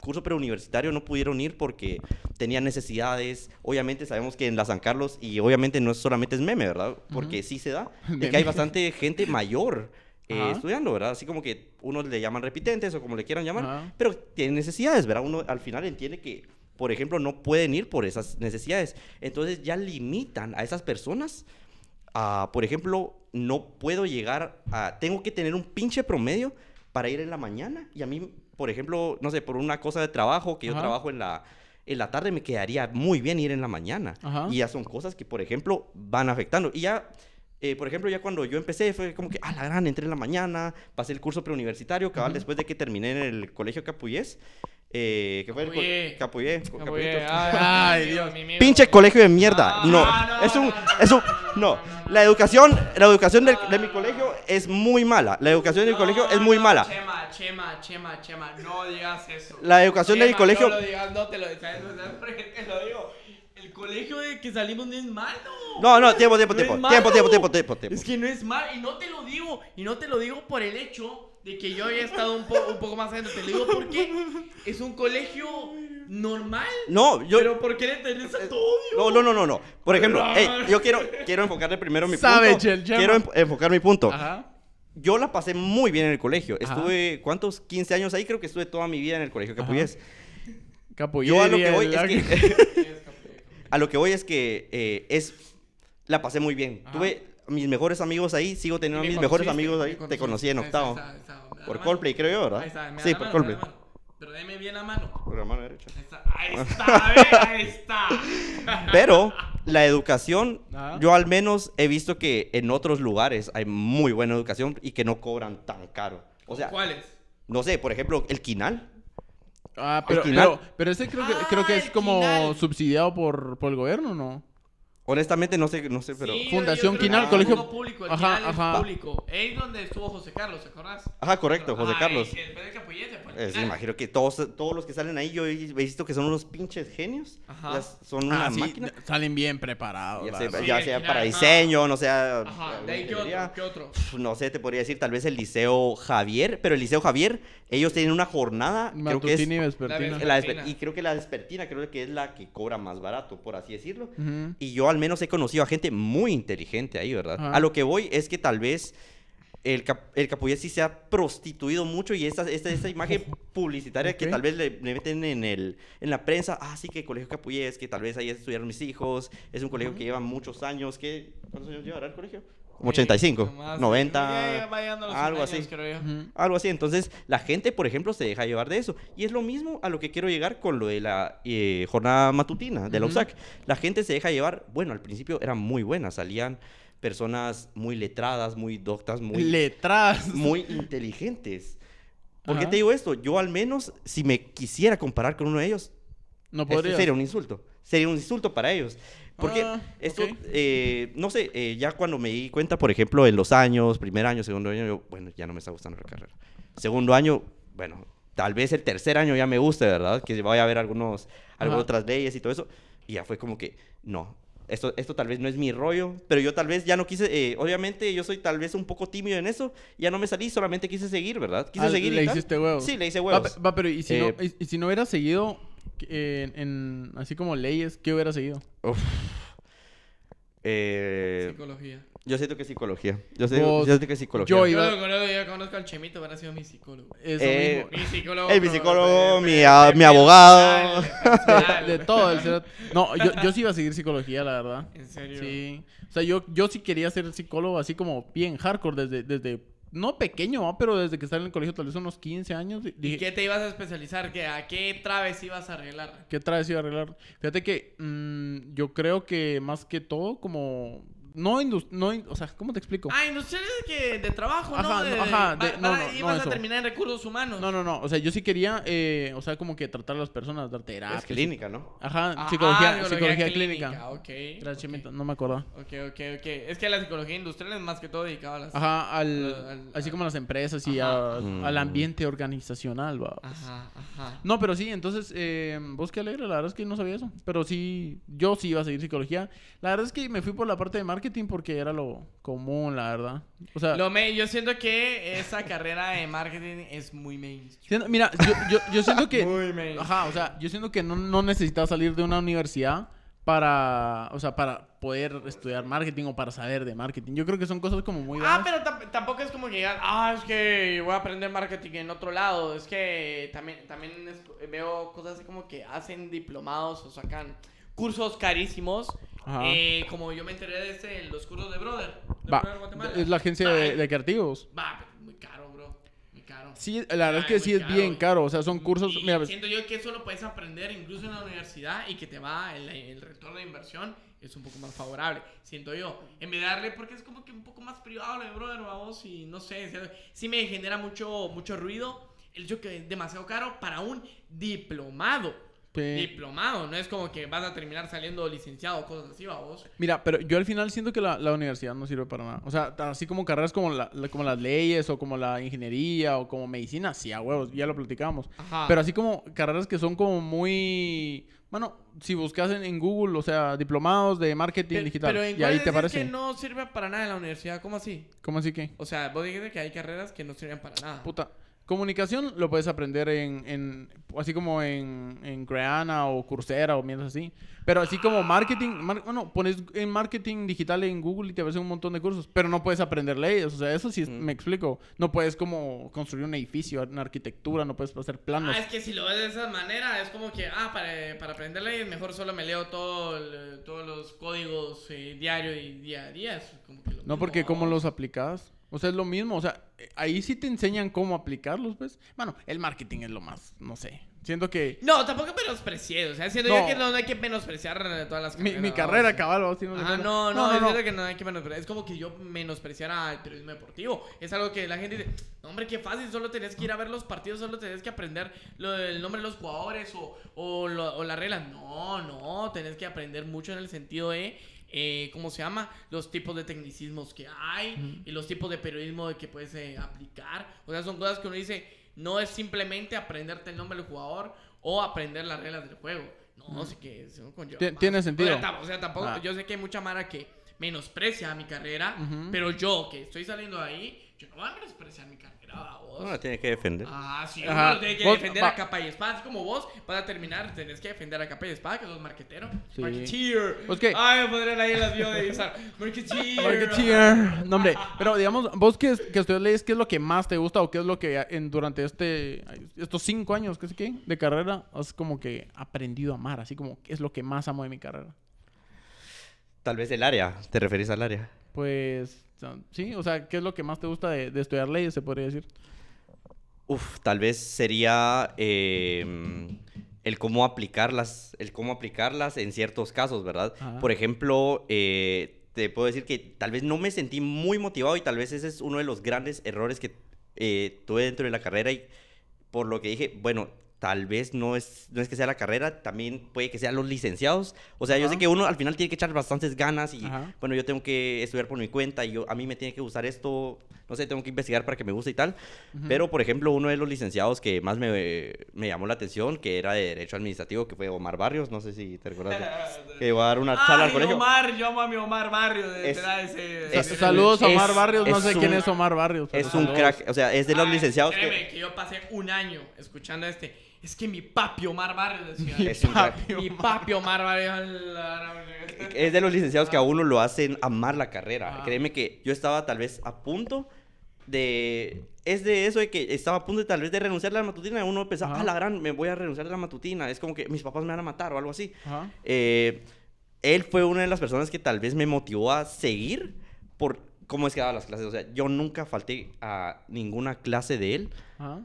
curso preuniversitario no pudieron ir porque tenían necesidades. Obviamente sabemos que en la San Carlos, y obviamente no es solamente es meme, ¿verdad? Porque sí se da, de que hay bastante gente mayor eh, estudiando, ¿verdad? Así como que unos le llaman repitentes o como le quieran llamar, Ajá. pero tienen necesidades, ¿verdad? Uno al final entiende que, por ejemplo, no pueden ir por esas necesidades. Entonces ya limitan a esas personas por ejemplo, no puedo llegar a... Tengo que tener un pinche promedio para ir en la mañana. Y a mí, por ejemplo, no sé, por una cosa de trabajo, que yo trabajo en la, en la tarde, me quedaría muy bien ir en la mañana. Ajá. Y ya son cosas que, por ejemplo, van afectando. Y ya... eh, por ejemplo, ya cuando yo empecé fue como que, ah, la gran, entré en la mañana, pasé el curso preuniversitario, cabal, después de que terminé en el colegio Capuyés, eh, que fue. Capuyé, Capuyé, Capuyito. Ay, mi Dios. mi amigo. Pinche colegio de mierda. Ah, no, no, es un, es un, no, La educación, la educación del- de mi colegio es muy mala. La educación del No, colegio es muy no, mala. Chema, Chema, Chema, Chema, no digas eso. La educación del Chema, colegio- No lo digas, no te lo digas. ¿Sabes ¿Sabes por qué te lo digo? El colegio de que salimos no es malo. No, no, tiempo, tiempo, tiempo, malo. tiempo, tiempo, tiempo, tiempo, tiempo. Es que no es mal, y no te lo digo, y no te lo digo por el hecho de que yo haya estado un, po- un poco más adentro, te lo digo porque es un colegio normal. No, yo, Pero ¿por qué le tenés tanto odio? no, no, no, no, no. Por ejemplo, yo quiero, quiero enfocarle primero mi Sabe, punto. Quiero em- enfocar mi punto. Ajá. Yo la pasé muy bien en el colegio. Ajá. Estuve, ¿cuántos? 15 años ahí. Creo que estuve toda mi vida en el colegio. Capuyés. Capo, Yo a lo que voy es que... a lo que voy es que eh, es... La pasé muy bien. Ajá. Tuve mis mejores amigos ahí. Sigo teniendo Me mis mejores amigos me ahí. Te conocí en octavo. Por la Coldplay, creo yo, ¿verdad? Ahí está, me da Sí, por mano, Coldplay. Pero deme bien la mano. Por la mano derecha. Ahí está, ahí está, ahí está. Pero la educación, Ajá. yo al menos he visto que en otros lugares hay muy buena educación y que no cobran tan caro. O sea, ¿Cuáles? no sé, por ejemplo, el Quinal. Ah, pero, Quinal. pero, pero ese creo que, Ah, creo que es el como Quinal. subsidiado por, por el gobierno, ¿no? Honestamente, no sé, no sé, pero... Sí, Fundación Quinal, que colegio- público, el Ajá, Quinal es ajá. público. Es donde estuvo José Carlos, ¿te acordás? Ajá, correcto, José Ah, Carlos. pues, Quinal. imagino que todos, todos los que salen ahí, yo he visto que son unos pinches genios. Ajá. Son una Ah, sí, máquina. salen bien preparados. Ya sea. Sí, ya para ajá. diseño, no sea... Ajá, de ahí, ¿qué otro? ¿Qué otro? Pf, No sé, te podría decir tal vez el Liceo Javier, pero el Liceo Javier, ellos tienen una jornada, creo que es... Y vespertina. La vespertina. y creo que la despertina, creo que es la que cobra más barato, por así decirlo. Y yo al menos he conocido a gente muy inteligente ahí, ¿verdad? Ajá. A lo que voy es que tal vez el, cap el sí se ha prostituido mucho y esta, esta, esta imagen publicitaria que tal vez le, le meten en, el, en la prensa, ah, sí, que el colegio Capuyés, que tal vez ahí estudiaron mis hijos, es un colegio que lleva muchos años, ¿qué? ¿cuántos años llevará el colegio? Como 85, Nomás, 90, ya, ya va llegando a los algo 100 años, así. creo yo. Ujú. algo así. Entonces, la gente, por ejemplo, se deja llevar de eso. Y es lo mismo a lo que quiero llegar con lo de la eh, jornada matutina de la Ujú. USAC. La gente se deja llevar, bueno, al principio era muy buena, salían personas muy letradas, muy doctas, muy, Letras. muy inteligentes. ¿Por qué te digo esto? Yo al menos, si me quisiera comparar con uno de ellos, No Esto podría. sería un insulto. Sería un insulto para ellos. Porque Ah, esto, eh, no sé, eh, ya cuando me di cuenta, por ejemplo, en los años, primer año, segundo año, yo, bueno, ya no me está gustando la carrera. Segundo año, bueno, tal vez el tercer año ya me guste, ¿verdad? Que vaya a ver algunos, algunas otras leyes y todo eso. Y ya fue como que, no, esto, esto tal vez no es mi rollo, pero yo tal vez ya no quise, eh, obviamente yo soy tal vez un poco tímido en eso, ya no me salí, solamente quise seguir, ¿verdad? Quise Ah, seguir. y le tal. hiciste huevos. Sí, le hice huevos. va, pero ¿y si, Eh, no, y, y si no hubiera seguido eh, en, en- así como leyes, qué hubiera seguido? Uf. Eh, Psicología. Yo siento que psicología. Yo, sé, Vos- yo siento que psicología. yo Yo, iba- lo conozco, yo conozco al Chemito, hubiera sido mi psicólogo. Eso Eh, mismo. Mi psicólogo. El mi psicólogo, de- mi a- abogado. personal, De todo el cerote. No, yo, yo sí iba a seguir psicología, la verdad. En serio. Sí. O sea, yo, yo sí quería ser psicólogo así como bien hardcore desde, desde no pequeño, ¿va? pero desde que estaba en el colegio, tal vez unos 15 años. ¿Y Dije, qué te ibas a especializar? ¿Qué, ¿A qué traves ibas a arreglar? ¿Qué traes iba a arreglar? Fíjate que mm, yo creo que más que todo, como. No, no o sea, ¿cómo te explico? Ah, industriales que de trabajo, ¿no? Ajá, De- no, ajá, va- no, va- no, no ibas a eso. terminar en recursos humanos. No, no, no. O sea, yo sí quería, eh, o sea, como que tratar a las personas, dar terapia. Es clínica, ¿no? Ajá, Ah, psicología, ah, psicología, clínica. Ok. Gracias, ok. Chimito, no me acuerdo. Ok, ok, ok. Es que la psicología industrial es más que todo dedicada a las... Ajá, al, Al- al- así como a las empresas y a- Mm. al ambiente organizacional, va. Ajá, ajá. No, pero sí, entonces, eh, vos qué alegre, la verdad es que no sabía eso. Pero sí, yo sí iba a seguir psicología. La verdad es que me fui por la parte de marketing porque era lo común, la verdad. O sea, Lo me- yo siento que esa carrera de marketing es muy mainstream. siento- mira, yo, yo, yo siento que... Muy mainstream. Ajá, o sea, yo siento que no, no necesitas salir de una universidad para, o sea, para poder estudiar marketing o para saber de marketing. Yo creo que son cosas como muy... Ah, vagas. pero tam- tampoco es como que digas, ah, es que voy a aprender marketing en otro lado. Es que también, también veo cosas así como que hacen diplomados o sacan cursos carísimos. Eh, como yo me enteré de este, los cursos de Brother. De Va, Brother Guatemala. es la agencia Va, de, eh, de creativos. Va, muy caro, bro. Muy caro. Sí, la verdad es que sí es bien caro. O sea, son cursos... Y Mira, siento yo que eso lo puedes aprender incluso en la universidad y que te va el, el retorno de inversión es un poco más favorable, siento yo. En vez de darle, porque es como que un poco más privado, de brother, vamos, y no sé, sí me genera mucho, mucho ruido el hecho que es demasiado caro para un diplomado. Pe- Diplomado, no es como que vas a terminar saliendo licenciado o cosas así, vamos. Mira, pero yo al final siento que la, la universidad no sirve para nada. O sea, así como carreras como, la, la- como las leyes o como la ingeniería o como medicina, sí, a huevos, ya lo platicamos. Ajá. Pero así como carreras que son como muy... Bueno, si buscas en, en Google, o sea, diplomados de marketing Pero- digital, pero en y ahí te aparece. que no sirve para nada en la universidad, ¿cómo así? ¿Cómo así que? O sea, vos dijiste que hay carreras que no sirven para nada. Puta. Comunicación lo puedes aprender en, en así como en, en Creana o Coursera o mierdas así. Pero así como marketing, mar- bueno, pones en marketing digital en Google y te aparecen un montón de cursos, pero no puedes aprender leyes, o sea, eso sí es- me explico. No puedes como construir un edificio, una arquitectura, no puedes hacer planos. Ah, es que si lo ves de esa manera, es como que, ah, para, para aprender leyes, mejor solo me leo todo el- todos los códigos eh, diario y día a día. Es como que lo No, mismo, porque cómo los aplicas. O sea, es lo mismo. O sea, eh, ahí sí te enseñan cómo aplicarlos, pues. Bueno, el marketing es lo más, no sé. Siento que No, tampoco menosprecié, o sea, siento No. yo que no, no hay que menospreciar todas las mi, carreras. mi vamos. carrera cabal, vamos, sí, no Ah, no, no, yo siento que no hay que menospreciar. Es como que yo menospreciara el periodismo deportivo. Es algo que la gente dice, "No, hombre, qué fácil, solo tenés que ir a ver los partidos, solo tenés que aprender lo, el nombre de los jugadores o, o, lo- o las reglas. No, no, tenés que aprender mucho en el sentido de, eh, ¿cómo se llama? Los tipos de tecnicismos que hay y los tipos de periodismo de que puedes eh, aplicar. O sea, son cosas que uno dice, no es simplemente aprenderte el nombre del jugador o aprender las reglas del juego. No, sí que eso conlleva más. tiene sentido. O sea, tam- o sea, tampoco, Ah. yo sé que hay mucha mara que menosprecia mi carrera, pero yo que estoy saliendo de ahí, yo no voy a menospreciar mi carrera, vos. No, la tiene que defender. Ah, sí, Ajá. uno lo tiene que Vos- defender a capa y espada. Así como vos vas a terminar, tenés que defender a capa y espada, que sos marquetero. Sí. Marketeer. Pues que- Ay, me pondrían ahí las bio de Instagram. Marketeer. Marketeer. No, hombre. Pero digamos, vos que, que estudias leyes, ¿qué es lo que más te gusta o qué es lo que en, durante este estos cinco años, qué sé qué, de carrera, has como que aprendido a amar? Así como, ¿qué es lo que más amo de mi carrera? Tal vez el área. ¿Te referís al área? Pues, sí, o sea, ¿qué es lo que más te gusta de, de estudiar leyes, se podría decir? Uf, tal vez sería eh, el cómo aplicarlas, el cómo aplicarlas en ciertos casos, ¿verdad? Ajá. Por ejemplo, eh, te puedo decir que tal vez no me sentí muy motivado y tal vez ese es uno de los grandes errores que eh, tuve dentro de la carrera y por lo que dije, bueno, tal vez no es, no es que sea la carrera, también puede que sean los licenciados. O sea, yo Ajá. sé que uno al final tiene que echar bastantes ganas y, Ajá. bueno, yo tengo que estudiar por mi cuenta y yo, a mí me tiene que gustar esto, no sé, tengo que investigar para que me guste y tal. Ujú. Pero, por ejemplo, uno de los licenciados que más me, me llamó la atención, que era de Derecho Administrativo, que fue Omar Barrios, no sé si te recuerdas, de- que iba a dar una charla al colegio. Omar, yo amo a mi Omar Barrio. De, Es- ese, es- Saludos a es- Omar Barrios, no sé un- quién es Omar Barrios. Es un saludos. crack, o sea, es de los Ay, licenciados créeme que... que yo pasé un año escuchando este. Es que mi papi Omar Barrio decía. Es mi papi Omar Barrio. Es de los licenciados que a uno lo hacen amar la carrera. Ajá. Créeme que yo estaba tal vez a punto de... Es de eso de que estaba a punto de tal vez de renunciar a la matutina. Uno pensaba, ah, la gran, me voy a renunciar a la matutina. Es como que mis papás me van a matar o algo así. Eh, él fue una de las personas que tal vez me motivó a seguir por cómo es que daba las clases. O sea, yo nunca falté a ninguna clase de él Ajá.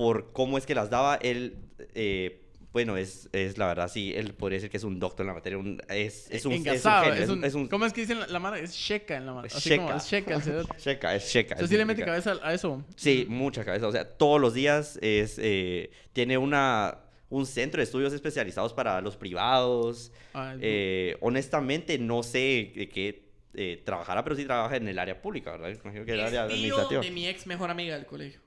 Por cómo es que las daba. Él, eh, bueno, es, es la verdad, sí, él podría decir que es un doctor en la materia. un- es, es un, es un Engasado, genio, es un- un- es un- ¿Cómo es que dicen la, la mara? Es checa en la mara. Es Así como checa. es checa el. Checa, es checa. O sea, es sí le mete cabeza a eso. Sí, mucha cabeza. O sea, todos los días es, eh, tiene una, un centro de estudios especializados para los privados. Es- Eh, honestamente, no sé de qué eh, trabajará, pero sí trabaja en el área pública, ¿verdad? Imagino que el área administrativa. de mi ex mejor amiga del colegio.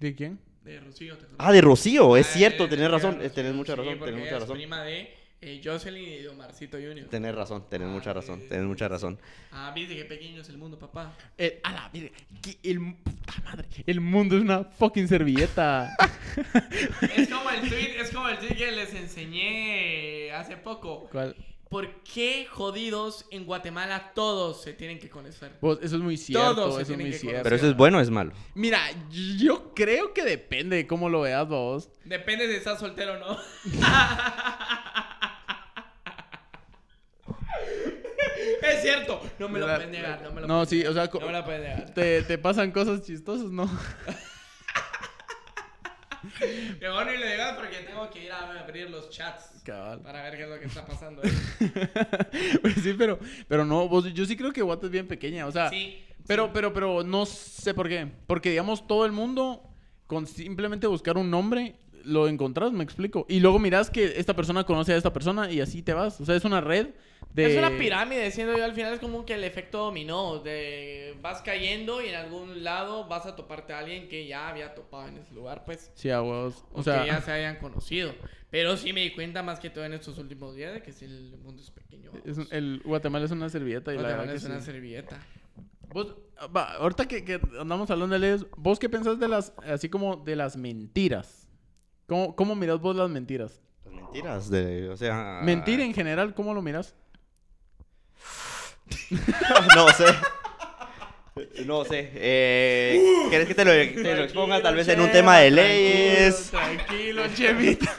¿De quién? De Rocío. ¿te? Ah, de Rocío, es Ah, cierto, de- tenés de razón, eh, tenés mucha sí, razón, porque tenés mucha es razón. prima de eh, Jocelyn y de Omarcito Jr. Tenés razón, tenés Ah, mucha razón, sí, tenés sí, mucha sí. razón. Ah, viste qué pequeño es el mundo, papá. El, a la verga. que El, puta madre. El mundo es una fucking servilleta. Es como el tweet, es como el tweet que les enseñé hace poco. ¿Cuál? ¿Por qué jodidos en Guatemala todos se tienen que conocer? Vos, eso es muy cierto. Todos se eso es tienen muy que cierto. Pero eso es bueno o es malo. Mira, yo creo que depende de cómo lo veas vos. Depende si estás soltero o no. es cierto, no me lo puedes negar, no me lo No, puedes sí, negar. o sea, No me lo puedes negar. te, te pasan cosas chistosas, ¿no? Mejor ni le digas porque tengo que ir a abrir los chats Cabal. para ver qué es lo que está pasando. ahí. Pues sí, pero, pero no, vos, yo sí creo que Guate es bien pequeña, o sea, Sí. pero, sí. pero, pero no sé por qué. Porque, digamos, todo el mundo, con simplemente buscar un nombre, lo encontrás, me explico. Y luego mirás que esta persona conoce a esta persona y así te vas. O sea, es una red de... Es una pirámide, siendo yo al final es como que el efecto dominó, de vas cayendo y en algún lado vas a toparte a alguien que ya había topado en ese lugar, pues. Sí, a huevos. O, O sea, que ya se hayan conocido. Pero sí me di cuenta más que todo en estos últimos días de que sí, el mundo es pequeño. es un- el Guatemala es una servilleta y la Guatemala verdad es que una sí. servilleta. Vos, va, ahorita que, que andamos hablando de leyes, ¿vos qué pensás de las, así como de las mentiras? ¿Cómo, cómo mirás vos las mentiras? Las mentiras, de, o sea... Mentir en general, ¿cómo lo miras? no sé. No sé. Eh, ¿Quieres que te lo, te lo exponga tal vez en un tema de leyes? Tranquilo, Chevita.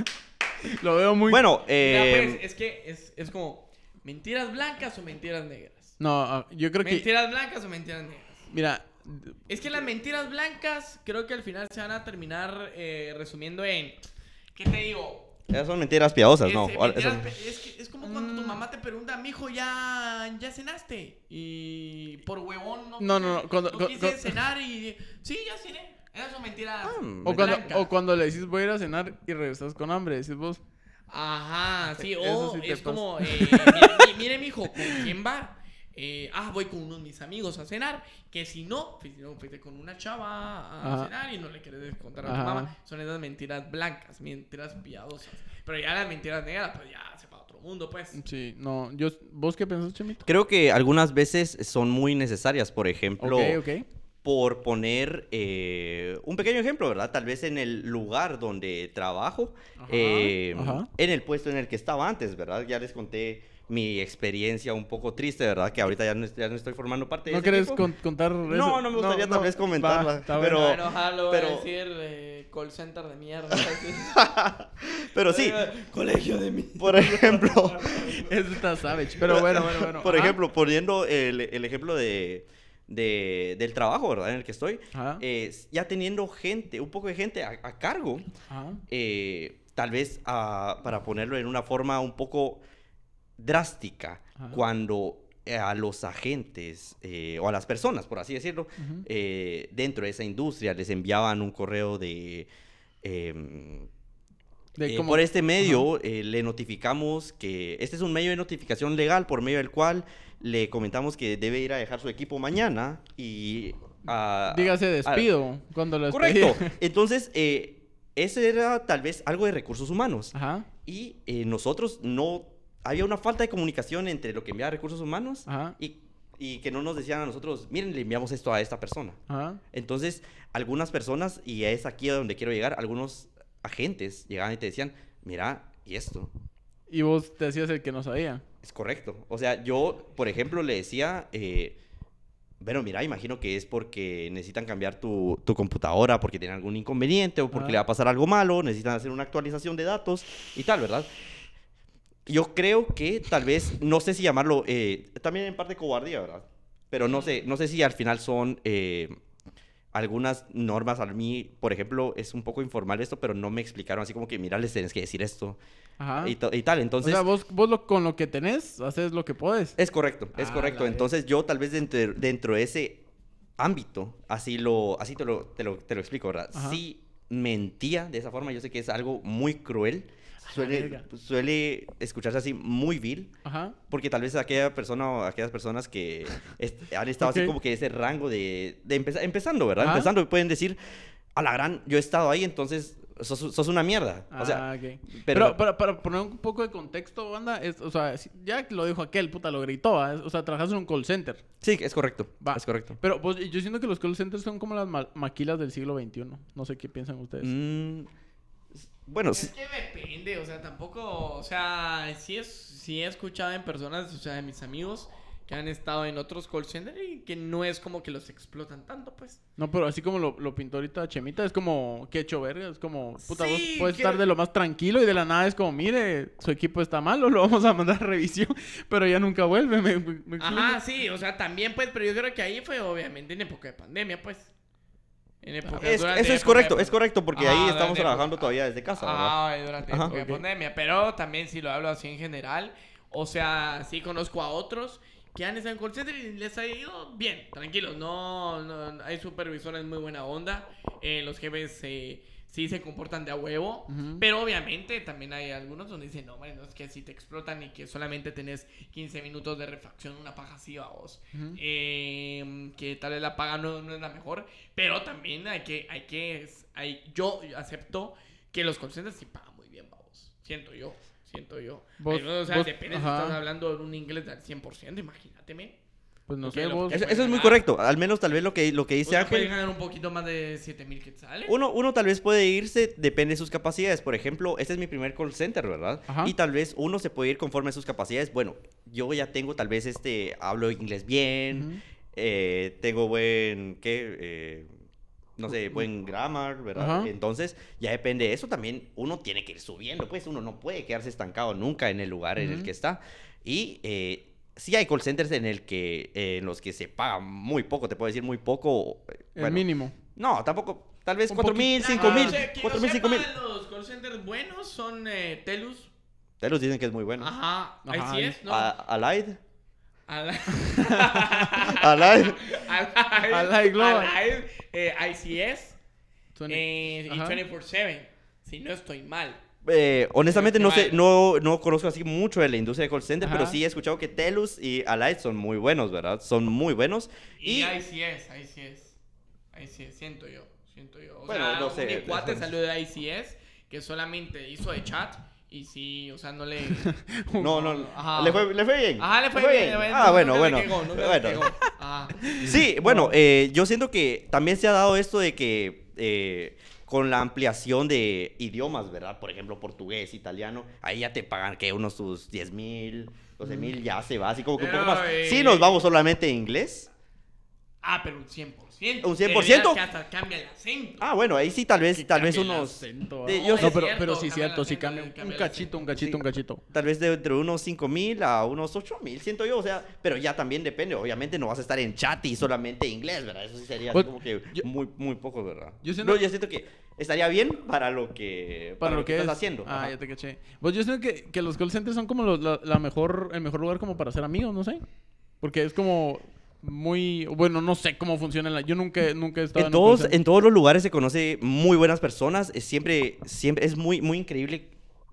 lo veo muy... Bueno, Ya, eh, pues, es que es, es como mentiras blancas o mentiras negras. No, ah, yo creo que... Mentiras blancas o mentiras negras. Mira, Es que las mentiras blancas creo que al final se van a terminar eh, resumiendo en... ¿Qué te digo? esas son mentiras piadosas, Es, ¿no? mentiras esas- es, que- es como cuando tu Mm. mamá te pregunta, mijo, ¿ya, ya cenaste? Y por huevón no, No, no, no, cuando- no quise cenar y... Sí, ya cené. Esas son mentiras. Ah, o cuando, blanca. o cuando le decís voy a ir a cenar y regresas con hambre, decís vos... Ajá, sí, o sí es pasa. como, eh, mire, mi- mire, mijo, ¿con quién va? Eh, ah, voy con unos de mis amigos a cenar. Que si no, pues, si no, fuiste con una chava a Ajá. cenar y no le quieres contar a tu Ajá. mamá. Son esas mentiras blancas, mentiras piadosas. Pero ya las mentiras negras, pues ya se va a otro mundo, pues. Sí, no, yo... ¿Vos qué pensás, Chemito? Creo que algunas veces son muy necesarias. Por ejemplo, Ok, ok. por poner eh, un pequeño ejemplo, ¿verdad? Tal vez en el lugar donde trabajo, Ajá, eh, ajá. en el puesto en el que estaba antes, ¿verdad? Ya les conté mi experiencia un poco triste, ¿verdad? Que ahorita ya no, ya no estoy formando parte de ¿No ese con- contar eso? No, no me gustaría tal vez comentarla, va, está pero- bueno. Jalo, voy a pero- decir eh, call center de mierda. Pero sí, Colegio de mí. por ejemplo, Eso está savage, pero bueno, bueno, bueno. por Ajá. ejemplo, poniendo el, el ejemplo de, de- del trabajo, ¿verdad? En el que estoy, Ajá. eh, ya teniendo gente, un poco de gente a, a cargo, eh, tal vez ah, para ponerlo en una forma un poco drástica, Ajá. cuando eh, a los agentes eh, o a las personas, por así decirlo, eh, dentro de esa industria les enviaban un correo de em, De eh, por este medio le notificamos que este es un medio de notificación legal por medio del cual le comentamos que debe ir a dejar su equipo mañana y... ah, Dígase despido cuando lo correcto. despedí. Entonces, eh, ese era tal vez algo de recursos humanos. Ajá, Y nosotros no... Había una falta de comunicación entre lo que enviaba recursos humanos ajá, y, y que no nos decían a nosotros, miren, le enviamos esto a esta persona. ajá. Entonces, algunas personas, y es aquí a donde quiero llegar, algunos agentes llegaban y te decían, mira, ¿y esto? Y vos te decías el que no sabía. Es correcto. O sea, yo, por ejemplo, le decía, eh, bueno, mira, imagino que es porque necesitan cambiar tu, tu computadora, porque tienen algún inconveniente o porque Ajá. le va a pasar algo malo, necesitan hacer una actualización de datos y tal, ¿verdad? Yo creo que tal vez, no sé si llamarlo, eh, también en parte cobardía, ¿verdad? Pero no sé, no sé si al final son eh, algunas normas. A mí, por ejemplo, es un poco informal esto, pero no me explicaron así como que, mira, les tienes que decir esto Ajá. y, y tal. Entonces, o sea, vos, vos lo, con lo que tenés, haces lo que puedes. es correcto, es Ah, correcto. Entonces yo tal vez dentro, dentro de ese ámbito, así lo, así te lo, te lo, te lo explico, ¿verdad? Ajá. Sí mentía de esa forma, yo sé que es algo muy cruel, suele, verga. suele escucharse así muy vil, Ajá. porque tal vez aquella persona o aquellas personas que est- han estado así como que ese rango de, de empeza- empezando, ¿verdad? Ajá. Empezando, pueden decir, a la gran, yo he estado ahí, entonces sos, sos una mierda. o sea, Ah, pero- Pero, para, para poner un poco de contexto, banda, es, o sea, ya lo dijo aquel, puta, lo gritó, o sea, trabajas en un call center. sí, es correcto, Va. es correcto. Pero vos- yo siento que los call centers son como las ma- maquilas del siglo XXI. No sé qué piensan ustedes. Mm, bueno, sí. Es que depende, o sea, tampoco, o sea, sí, es, sí he escuchado en personas, o sea, de mis amigos que han estado en otros call centers y que no es como que los explotan tanto, pues. No, pero así como lo, lo pintó ahorita Chemita, es como que hecho verga, es como, puta, Sí, vos puedes que- estar de lo más tranquilo y de la nada es como, mire, su equipo está malo, lo vamos a mandar a revisión, pero ya nunca vuelve, me, me- me Ajá, sí, o sea, también, pues, pero yo creo que ahí fue obviamente en época de pandemia, pues. En época Es- durante eso es época correcto, es correcto, porque ahí durante estamos época- trabajando todavía desde casa, ¿verdad? Ah, durante Ajá. época de pandemia. Pero también si lo hablo así en general. O sea, sí conozco a otros que han estado en call center y les ha ido bien, tranquilos. No, no hay supervisores muy buena onda. eh, los jefes eh, sí se comportan de a huevo. Pero obviamente también hay algunos donde dicen, no, hombre, no es que si te explotan y que solamente tenés 15 minutos de refacción, una paja así vos. Ujú. Eh, que tal vez la paga no, no es la mejor, pero también hay que, hay que, hay, yo acepto que los call centers sí pagan muy bien, vamos. Siento yo, siento yo. Vos- o sea, vos- depende si estás hablando de un inglés del 100%, imagínate, men. Pues no sé, vos... Eso, es muy correcto. Al menos tal vez lo que, lo que dice Ángel. ganar un poquito más de 7000 quetzales. Uno, uno tal vez puede irse, depende de sus capacidades. Por ejemplo, este es mi primer call center, ¿verdad? Ajá. Y tal vez uno se puede ir conforme a sus capacidades. Bueno, yo ya tengo tal vez este, hablo inglés bien, eh, tengo buen, ¿qué? Eh, no sé, buen grammar, ¿verdad? Ajá. Entonces, ya depende de eso también. Uno tiene que ir subiendo, pues uno no puede quedarse estancado nunca en el lugar en el que está. Y eh, sí hay call centers en, el que, eh, en los que se paga muy poco, te puedo decir muy poco. El bueno, mínimo. no, tampoco. Tal vez Un 4 mil, poquito. 5 Ah, mil, o sea, que yo 4 mil, 5 mil. Los call centers buenos son eh, Telus. Te los dicen que es muy bueno. Ajá, ahí sí es, ¿no? A- Allied. Al- Allied. Global. Alive, eh, ICS Suena- eh, y Ajá. 24-7. Si no estoy mal. Eh, honestamente no sé, no, no conozco así mucho de la industria de call center, pero sí he escuchado que Telus y Allied son muy buenos, ¿verdad? Son muy buenos. Y, Y, ICS, ICS. ICS, siento yo. Siento yo. O Bueno, sea, no sé, un mi cuate salió de ICS que solamente hizo de chat. Y sí, o sea, no le. no, no, Ajá. le fue, le fue bien. Ajá, le fue bien. Ah, bueno, bueno. bueno. Ajá. Sí, bueno, eh, yo siento que también se ha dado esto de que eh, con la ampliación de idiomas, ¿verdad? Por ejemplo, portugués, italiano, ahí ya te pagan que unos tus 10 mil, 12 mil, ya se va, así como que un poco más. eh, Sí, nos vamos solamente en inglés. Ah, pero un 100%. ¿Un De 100%? veras Que hasta cambia el acento. Ah, bueno, ahí sí, tal vez, tal vez unos. acento, de- ¿no? yo No, sé- pero, pero sí, cambia cierto, sí cambia un- cambia un cachito, un cachito, Sí. un cachito. Tal vez de entre unos 5 mil a unos 8 mil, siento yo, o sea, pero ya también depende, obviamente no vas a estar en chat y solamente inglés, ¿verdad? Eso sí sería Pues, como que yo- muy, muy poco, ¿verdad? yo siento- No, yo siento que estaría bien para lo que, Para lo que estás es. haciendo. Ah, ajá. ya te caché. Pues yo siento que, que los call centers son como los- la, la mejor, el mejor lugar como para ser amigos, no sé. Porque es como... muy... Bueno, no sé cómo funciona. la- Yo nunca, nunca he estado En todos, en todos los lugares se conoce muy buenas personas. Es siempre, siempre es muy, muy increíble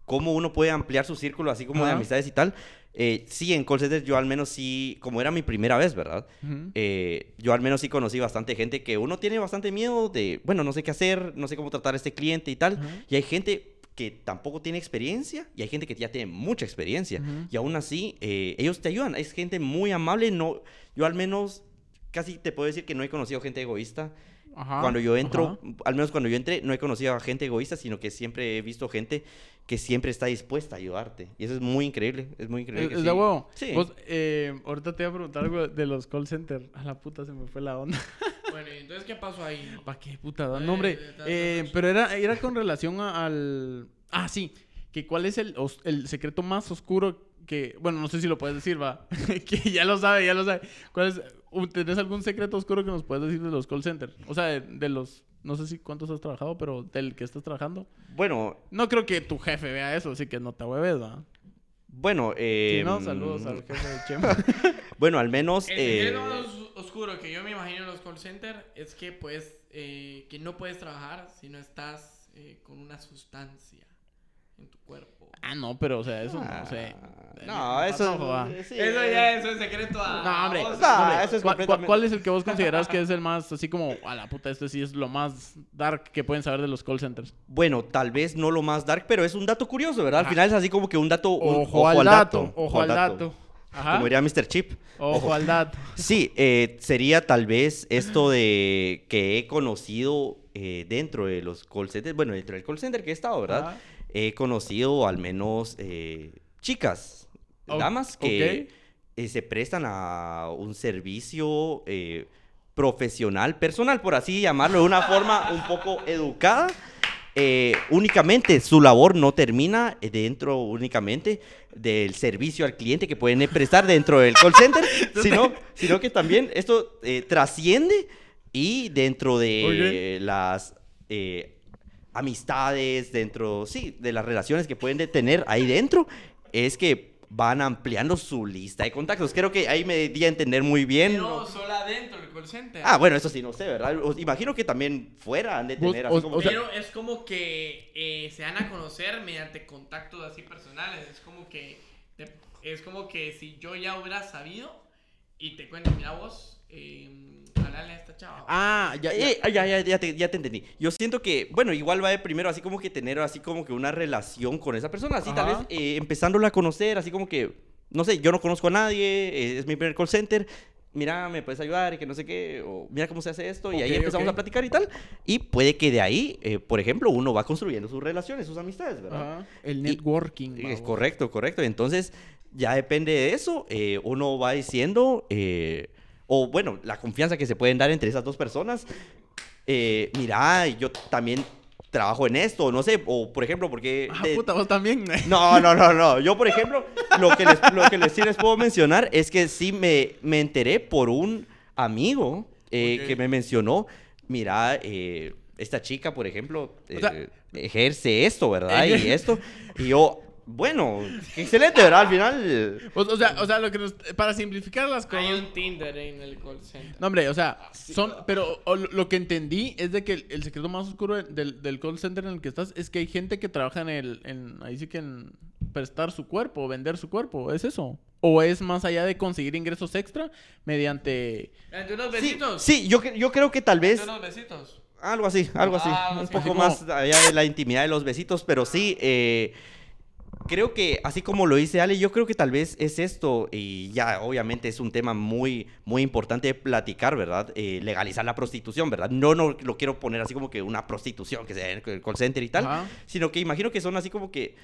cómo uno puede ampliar su círculo, así como de amistades y tal. Eh, sí, en call center yo al menos sí, como era mi primera vez, ¿verdad? Eh, yo al menos sí conocí bastante gente que uno tiene bastante miedo de, bueno, no sé qué hacer, no sé cómo tratar a este cliente y tal. Y hay gente que tampoco tiene experiencia y hay gente que ya tiene mucha experiencia. Y aún así, eh, ellos te ayudan. Es gente muy amable. No, yo al menos casi te puedo decir que no he conocido gente egoísta. Ajá, Cuando yo entro, ajá. al menos cuando yo entré, no he conocido a gente egoísta, sino que siempre he visto gente que siempre está dispuesta a ayudarte. Y eso es muy increíble. Es muy increíble. Es, que es sí. de huevo. Sí. Vos, eh, ahorita te iba a preguntar algo de los call centers. A la puta se me fue la onda. Bueno, ¿y entonces qué pasó ahí? ¿Para qué puta? da? Eh, No, hombre. eh, eh, pero era, era con relación a- al... Ah, sí. Que cuál es el, os- el secreto más oscuro que... Bueno, no sé si lo puedes decir, va. que ya lo sabe, ya lo sabe. ¿Cuál es... ¿Tenés algún secreto oscuro que nos puedes decir de los call centers? O sea, de, de los... No sé si cuántos has trabajado, pero del que estás trabajando. Bueno, No creo que tu jefe vea eso, así que no te hueves, ¿va? bueno. Eh, Si no, saludos al jefe de Chema. Bueno, al menos. El eh, oscuro que yo me imagino en los call centers es que pues eh, que no puedes trabajar si no estás eh, con una sustancia en tu cuerpo. ah, no, pero o sea, eso ah, no sé. No, eso. patojo, va. sí, Eso eh, ya es un secreto a No, hombre. No, hombre, eso es ¿cuál- completamente- ¿Cuál es el que vos considerás que es el más, así como, a la puta, este sí es lo más dark que pueden saber de los call centers? Bueno, tal vez no lo más dark, pero es un dato curioso, ¿verdad? Al Ajá. final es así como que un dato. un- Ojo, al dato, ojo al dato. Ajá. Como diría Mr. Chip. Ojo al dato. Sí, eh, sería tal vez esto de que he conocido eh, dentro de los call centers, bueno, dentro del call center que he estado, ¿verdad? Ajá. He conocido al menos eh, chicas, damas que eh, se prestan a un servicio eh, profesional, personal, por así llamarlo, de una forma un poco educada. Eh, únicamente su labor no termina dentro únicamente del servicio al cliente que pueden prestar dentro del call center, sino, sino que también esto eh, trasciende y dentro de las eh, amistades, dentro, sí, de las relaciones que pueden de tener ahí dentro, es que van ampliando su lista de contactos. Creo que ahí me di a entender muy bien. Pero solo adentro del call center. Ah, bueno, eso sí, no sé, ¿verdad? Os- imagino que también fuera han de tener o- así como o que- sea- Pero es como que eh, se van a conocer mediante contactos así personales. Es como que te- es como que si yo ya hubiera sabido y te cuento, mira vos, eh, hablale a esta chava. Ah, ya, ya. Eh, ya, ya, ya te, ya te entendí. Yo siento que, bueno, igual va de primero así como que tener así como que una relación con esa persona, así tal vez eh, empezándola a conocer, así como que, no sé, yo no conozco a nadie, eh, es mi primer call center, mira, me puedes ayudar y que no sé qué, o mira cómo se hace esto, y ahí empezamos a platicar y tal, y puede que de ahí, eh, por ejemplo, uno va construyendo sus relaciones, sus amistades, ¿verdad? Ajá. El Y- networking. Es correcto, correcto. Entonces, ya depende de eso. eh, uno va diciendo, eh, o bueno, la confianza que se pueden dar entre esas dos personas. eh, mira, yo también trabajo en esto, no sé, o por ejemplo, porque... Ah, puta, vos también. no, no, no, no. Yo, por ejemplo, lo que les, lo que les, sí les puedo mencionar es que sí me, me enteré por un amigo eh, Ok. que me mencionó, mira, eh, esta chica, por ejemplo, O sea- eh, ejerce esto, ¿verdad? y esto. Y yo, bueno, qué excelente, ¿verdad? Al final... O, o sea, o sea, lo que nos- para simplificar las cosas. Hay un Tinder en el call center. No, hombre, o sea, son, pero o lo que entendí es de que el, el secreto más oscuro del, del call center en el que estás es que hay gente que trabaja en el, en, ahí sí que en prestar su cuerpo, vender su cuerpo, ¿es eso? ¿O es más allá de conseguir ingresos extra mediante... Entre unos Sí, besitos. sí, yo, cre- yo creo que tal vez... Entre unos besitos. Algo así, algo así. Ah, un sí. poco más allá de la intimidad de los besitos, pero sí, eh, creo que así como lo dice Ale, yo creo que tal vez es esto, y ya obviamente es un tema muy, muy importante de platicar, ¿verdad? Eh, legalizar la prostitución, ¿verdad? No, no lo quiero poner así como que una prostitución que sea en el call center y tal, sino que imagino que son así como que,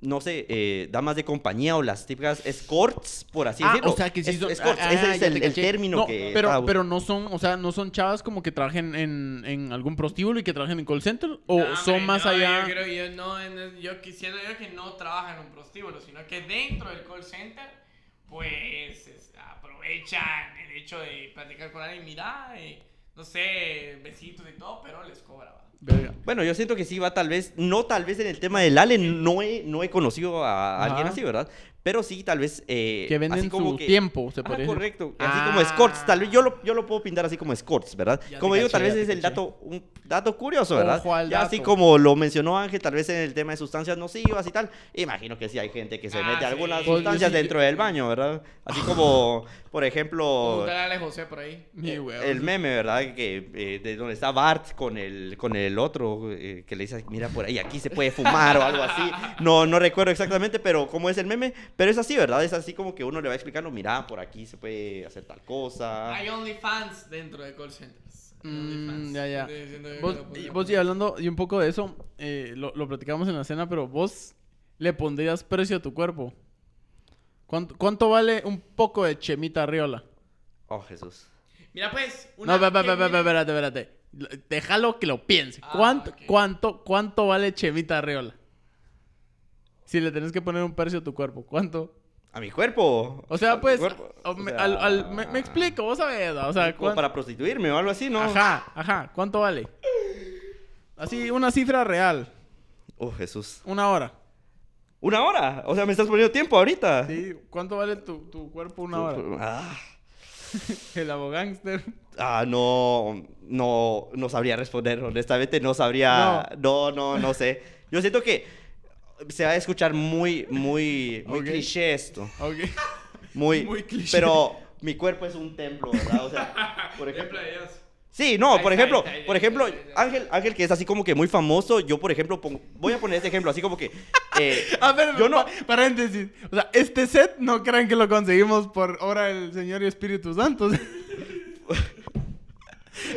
no sé, eh, damas de compañía o las típicas escorts, por así Ah, decirlo. o sea, que sí Es- son... escorts, ah, ese ah, es el, término No, que... Pero, estaba- pero no son, o sea, no son chavas como que trabajen en, en algún prostíbulo y que trabajen en call center, o No, son más no, allá... Yo, creo, yo no, en- yo quisiera yo que no trabaja en un prostíbulo, sino que dentro del call center, pues es- aprovechan el hecho de platicar con alguien, mira, eh, no sé, besitos y todo, pero les cobra. Bueno, yo siento que sí va tal vez, no tal vez en el tema del Ale, no he, no he conocido a Ajá. alguien así, ¿verdad? pero sí, tal vez... eh, Que venden así como su que- tiempo, se decir. correcto. Así como escorts, tal vez yo lo, yo lo puedo pintar así como escorts, ¿verdad? Ya como digo, caché, tal vez es el dato, un dato curioso, ¿verdad? Ojo al ya así como lo mencionó Ángel, tal vez en el tema de sustancias nocivas y tal, imagino que sí hay gente que se Ah, mete sí. algunas Pues, sustancias sí, dentro del baño, ¿verdad? Así como, por ejemplo... A José por ahí. Mi Eh, huevo. El meme, ¿verdad? Que eh, de donde está Bart con el, con el otro, eh, que le dice, mira por ahí, aquí se puede fumar o algo así. No, no recuerdo exactamente, pero cómo es el meme. Pero es así, ¿verdad? Es así como que uno le va explicando, mira, por aquí se puede hacer tal cosa. Hay OnlyFans dentro de call centers. Hay Mm, OnlyFans. ya, ya. Vos, y, vos y hablando y un poco de eso, eh, lo, lo platicamos en la cena, pero vos le pondrías precio a tu cuerpo. ¿Cuánto, cuánto vale un poco de chemita riola? Oh, Jesús. Mira, pues. No, espérate, espérate, espérate, espérate. Déjalo que lo piense. Ah, ¿Cuánto, cuánto, ¿Cuánto vale chemita riola? Si le tenés que poner un precio a tu cuerpo, ¿cuánto? A mi cuerpo. O sea, pues, O me, sea, al- al- me, me explico, vos sabés, o sea, Como para prostituirme o algo así, ¿no? Ajá, ajá, ¿cuánto vale? Así, una cifra real, Oh, Jesús. una hora. ¿Una hora? O sea, me estás poniendo tiempo ahorita. Sí, ¿cuánto vale tu, tu cuerpo una hora? Ah. El abogánster. Ah, no, no, no sabría responder, honestamente no sabría, no, no, no, sé. Yo siento que se va a escuchar muy, muy, muy cliché esto, Ok. muy, Muy cliché. pero mi cuerpo es un templo, ¿verdad? O sea, por ejemplo. Sí, no, Ahí por está, ejemplo, ahí está, ahí por ejemplo. Ángel, Ángel que es así como que muy famoso, yo por ejemplo pongo- voy a poner este ejemplo, así como que, eh, A ver, yo no, pa- paréntesis. O sea, este set no crean que lo conseguimos por obra del Señor y Espíritu Santo.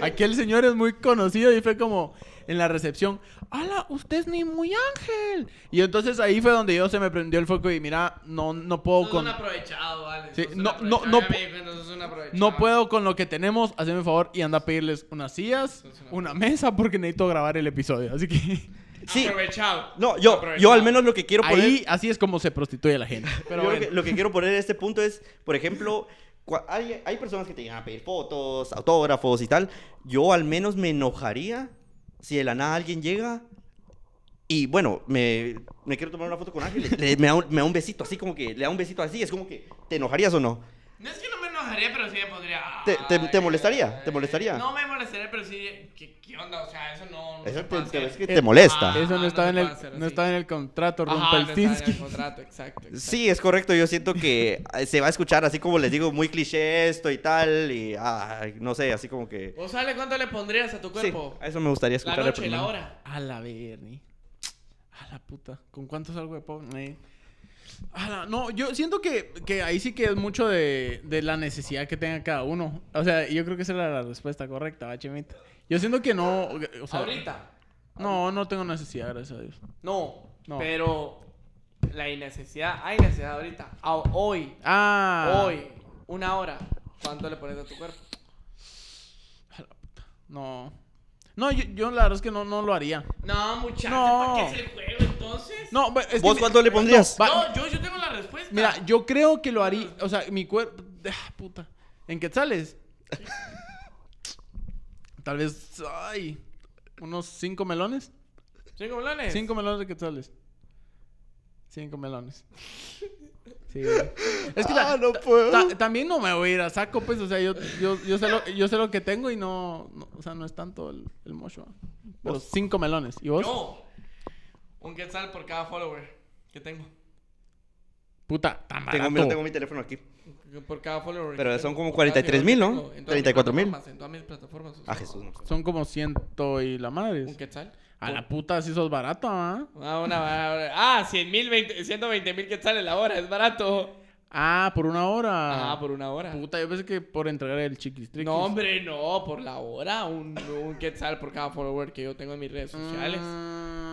Aquí el Señor es muy conocido y fue como en la recepción. ¡Hala! Usted es ni muy ángel. Y entonces ahí fue donde yo se me prendió el foco y mira, no, no puedo Sos con. un aprovechado, vale. Sí, un no- no- no sos un aprovechado. No puedo con lo que tenemos, hazme un favor y anda a pedirles unas sillas, una mesa, porque necesito grabar el episodio. Así que sí, Aprovechado. no, yo, yo al menos lo que quiero poner... ahí así es como se prostituye la gente. Pero Yo lo, que, lo que quiero poner en este punto es, por ejemplo, hay, hay personas que te llegan a pedir fotos, autógrafos y tal. Yo al menos me enojaría si de la nada alguien llega y, bueno, me, me quiero tomar una foto con Ángel, le- me, da un, me da un besito, así como que le da un besito así, es como que, ¿te enojarías o no? No es que no me enojaría, pero sí me pondría. ¿Te- te- te molestaría? ¿Te molestaría? No me molestaría, pero sí. ¿Qué, qué onda? O sea, eso no. no Eso te, te- es que te molesta. ah, Eso no no estaba, en el, hacer no estaba en el contrato, Ajá, no está en Rumpelstiltskin. el contrato, exacto. exacto. Sí, es correcto. Yo siento que eh, se va a escuchar así como les digo, muy cliché esto y tal. Y ay, no sé, así como que. ¿Vos sabes cuánto le pondrías a tu Sí, cuerpo? a eso me gustaría la escuchar noche y la hora. A la Bernie. A la puta. ¿Con cuánto salgo de pobre? La- No, yo siento que, que ahí sí que es mucho de, de la necesidad que tenga cada uno. O sea, yo creo que esa era la respuesta correcta, ¿va, Chemita? Yo siento que no. O sea, Ahorita. No, no tengo necesidad, gracias a Dios. No, No. Pero la necesidad, hay necesidad ahorita. A- hoy, Ah. hoy, una hora. ¿Cuánto le pones a tu cuerpo? No. No, yo, yo la verdad es que no, no lo haría. No, muchacho, No. ¿para qué es el juego entonces? No, es que ¿Vos mi- cuánto le pondrías? Va- No, yo, yo tengo la respuesta. Mira, yo creo que lo haría. O sea, mi cuerpo. Ah, puta. ¿En quetzales? Tal vez. Ay. Unos cinco melones. ¿Cinco melones? Cinco melones de quetzales. Cinco melones. Sí. Es que Ah, no puedo. ta- también no me voy a ir a saco, pues. O sea, yo, yo, yo, sé, lo, yo sé lo que tengo y no, no- O sea, no es tanto el, el mocho. Pero Vos. cinco melones. ¿Y vos? Yo. Un quetzal por cada follower que tengo. Puta, tan Tengo, barato. mira, tengo mi teléfono aquí. Por cada follower. Pero son como Por cada 43,000, seguidor ¿no? que tengo. En todas mis 34,000. plataformas, En todas mis plataformas. o Ah, Jesús. no. Son como ciento y la madre. Un quetzal. A la puta, si sos barato, ¿ah? Ah, una, ah 100 mil, 120 mil quetzales la hora, es barato. Ah, por una hora. Ah, por una hora. Puta, yo pensé que por entregar el chiquistriquis. No, hombre, no, por la hora. Un, un quetzal por cada follower que yo tengo en mis redes sociales. Mm,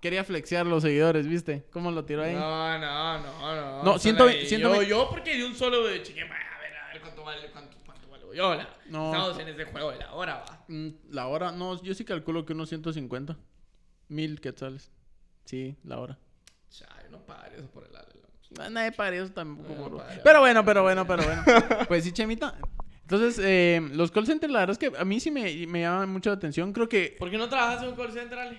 quería flexear los seguidores, ¿viste? ¿Cómo lo tiró ahí? No, no, no, no. No, ahí. ciento yo, yo porque de un solo de cheque, a ver, a ver cuánto vale, cuánto, cuánto yo. La, No. Estamos en ese juego de la hora, va. Mm, La hora, no, yo sí calculo que unos 150. Mil quetzales. Sí, la hora. Chale, no pagaría eso por el. Ah, Nadie para eso tampoco. No, bro. para- Pero bueno, pero bueno, pero bueno. Pues sí, Chemita. Entonces, eh, los call centers, la verdad es que a mí sí me, me llaman mucho la atención. Creo que ¿Por qué no trabajas en un call center, Ale?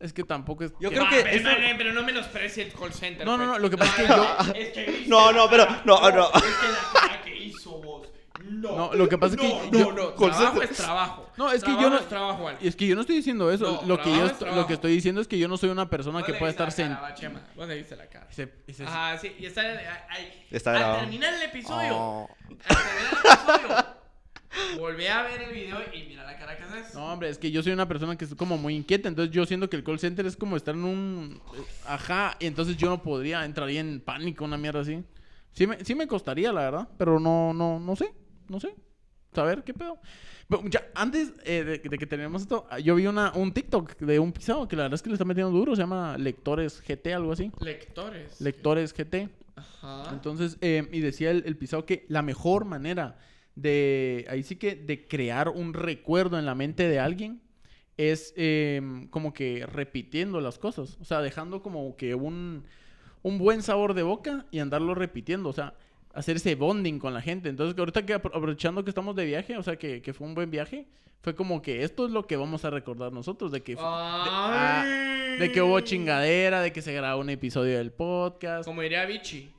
Es que tampoco es. Yo que- creo Ah, que pero, eso- pero- pero no menosprecie el call center. No, no, pues. no, lo que pasa es que yo- Es que No, la no, pero- no, no. Es que la cara que hizo vos. No. No, lo que pasa es que No, yo- no, no. Trabajo center- es trabajo. No, es que yo Trabajo no- es trabajo, Juan. Es que yo no estoy diciendo eso. No, lo, que yo, trabajo es est- lo trabajo. que estoy diciendo es que yo no soy una persona que viste estar la cara, sen- va, Chema. Vos le viste la cara. se- ese- Ajá, sí. Y está, ahí. Está Al grabado. terminar el episodio. Oh. Al terminar el episodio. Volví a ver el video y mira la cara que haces. No, hombre, es que yo soy una persona que es como muy inquieta, entonces yo siento que el call center es como estar en un... eh, Ajá, y entonces yo no podría, entraría en pánico, una mierda así. Sí me, sí me costaría, la verdad, pero no, no, no sé, no sé. Saber qué pedo. Pero ya, antes eh, de, de que terminemos esto, yo vi una, un TikTok de un pisado que la verdad es que le está metiendo duro, se llama Lectores GT, algo así. Lectores. Lectores GT. Ajá. Entonces, eh, y decía el, el pisado que la mejor manera de, ahí sí que, de crear un recuerdo en la mente de alguien es eh, como que repitiendo las cosas. O sea, dejando como que un, un buen sabor de boca y andarlo repitiendo. O sea, hacer ese bonding con la gente. Entonces, ahorita que apro- aprovechando que estamos de viaje, o sea, que, que fue un buen viaje, fue como que esto es lo que vamos a recordar nosotros, de que, de, ah, de que hubo chingadera, de que se grabó un episodio del podcast. Como diría Vichy.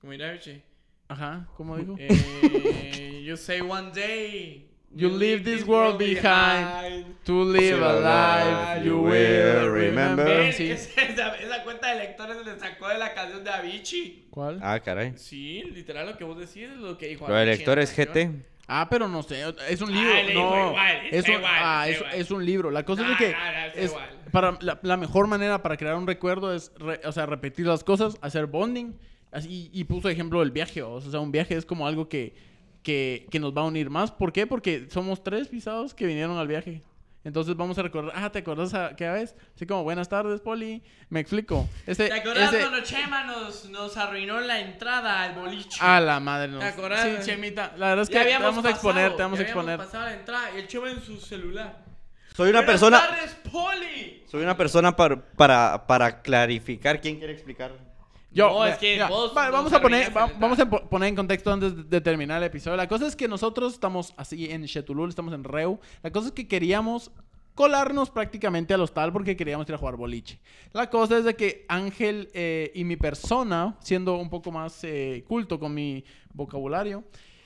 Como diría Vichy. Ajá, ¿cómo dijo? Eh, you say one day. You leave this world behind. To live a life you will remember. Sí. Esa, esa- esa cuenta de lectores le sacó de la canción de Avicii. ¿Cuál? Ah, caray. Sí, literal lo que vos decís es lo que dijo Lo de Avicii en la lectores. GT. Ah, pero no sé, es un Ah, libro. dijo no, igual, es un, igual, ah, es, igual. es un libro. La cosa es No, que no, está es igual. para la, la mejor manera para crear un recuerdo es, re- o sea, repetir las cosas, hacer bonding. Así, y puso ejemplo el viaje, o sea, un viaje es como algo que, que, que nos va a unir más. ¿Por qué? Porque somos tres pisados que vinieron al viaje. Entonces vamos a recordar, ah, ¿te acuerdas a qué vez? Así como, buenas tardes, Poli. Me explico. Ese, ¿Te acordás ese- cuando Chema nos, nos arruinó la entrada al boliche? A la madre, no. ¿Te acordás? Sí, Chemita. La verdad es que te vamos a exponer, pasado, te vamos a exponer. pasado la entrada y el Chema en su celular. Soy una Buenas persona. tardes, Poli! Soy una persona para, para, para clarificar. ¿Quién quiere explicar? Yo, No, es que mira, vos va- nos vamos a poner, va- vamos a poner en contexto antes de- de terminar el episodio. La cosa es que nosotros estamos así en Chetulul, estamos en Reu. La cosa es que queríamos colarnos prácticamente al hostal porque queríamos ir a jugar boliche. La cosa es de que Ángel eh, y mi persona, siendo un poco más eh, culto con mi vocabulario,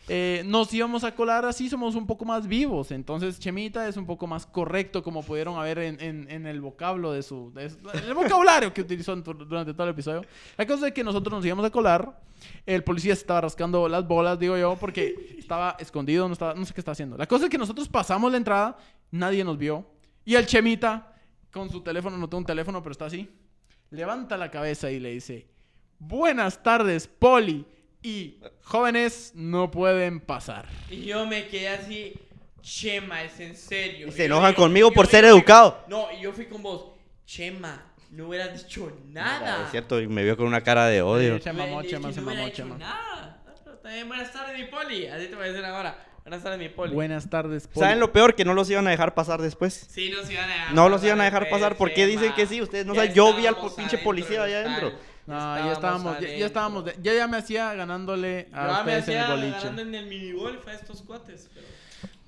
eh, nos íbamos a colar así, somos un poco más vivos. Entonces, Chemita es un poco más correcto, como pudieron ver en, el vocablo de su. de su- el vocabulario que utilizó durante todo el episodio. La cosa es que nosotros nos íbamos a colar. El policía se estaba rascando las bolas, digo yo, porque estaba escondido, no, estaba, no sé qué está haciendo. La cosa es que nosotros pasamos la entrada, nadie nos vio. Y el Chemita, con su teléfono, no tengo un teléfono, pero está así, levanta la cabeza y le dice: Buenas tardes, Poli. Y jóvenes no pueden pasar. Y yo me quedé así, Chema, es en serio. Y se enojan conmigo por ser fui- educado. No, y yo fui con vos, Chema, no hubieras dicho nada. Es cierto, y me vio con una cara de odio. Me- mamó, Chema, se no hubiera mamó, dicho Chema. nada. Buenas tardes, mi poli. Así te voy a decir ahora. Buenas tardes, mi poli. Buenas tardes, Poli. ¿Saben lo peor? Que no los iban a dejar pasar después. Sí, nos iban a dejar No los iban a dejar después, pasar. ¿Por qué dicen Chema. que sí? Ustedes no Ya saben. Yo vi al pinche policía allá adentro. No, ya estábamos, ya, ya estábamos, de- yo ya me hacía ganándole a Yo me ustedes en el hacía boliche. ganando en el minigolf a estos cuates. Pero...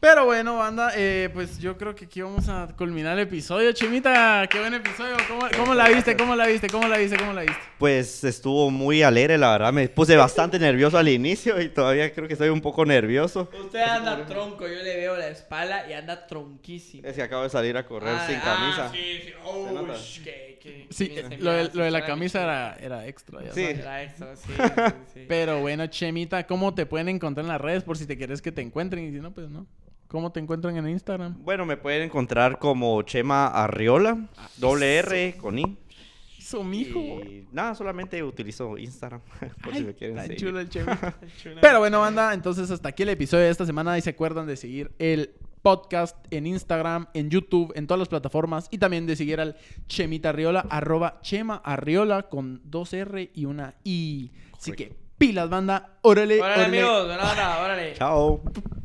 Pero bueno, banda, eh, pues yo creo que aquí vamos a culminar el episodio. Chimita, qué buen episodio. ¿Cómo, cómo la viste? ¿Cómo la viste? ¿Cómo la viste? ¿Cómo la viste? Pues estuvo muy alegre, la verdad. Me puse bastante nervioso al inicio y todavía creo que estoy un poco nervioso. Usted anda tronco, yo le veo la espalda y anda tronquísimo. Es que acabo de salir a correr Ah, sin ah, camisa. sí, sí. Oh, Se nota. sh, que- que- Sí, lo de, mira, lo de la camisa era, era extra. ya Sí. sabes. Era extra, sí, sí, sí. Pero bueno, Chemita, ¿cómo te pueden encontrar en las redes por si te quieres que te encuentren? Y si no, pues no. ¿Cómo te encuentran en Instagram? Bueno, me pueden encontrar como Chema Arriola, doble R con I. Eso, mijo. Y nada, solamente utilizo Instagram por si me quieren seguir. chulo el Chemita. Pero bueno, banda, entonces hasta aquí el episodio de esta semana. Y se acuerdan de seguir el podcast en Instagram, en YouTube, en todas las plataformas. Y también de seguir al Chemita Arriola, arroba Chema Arriola con dos R y una I. Así que pilas, banda. Órale, Órale, órale. amigos, buena onda, órale. Chao.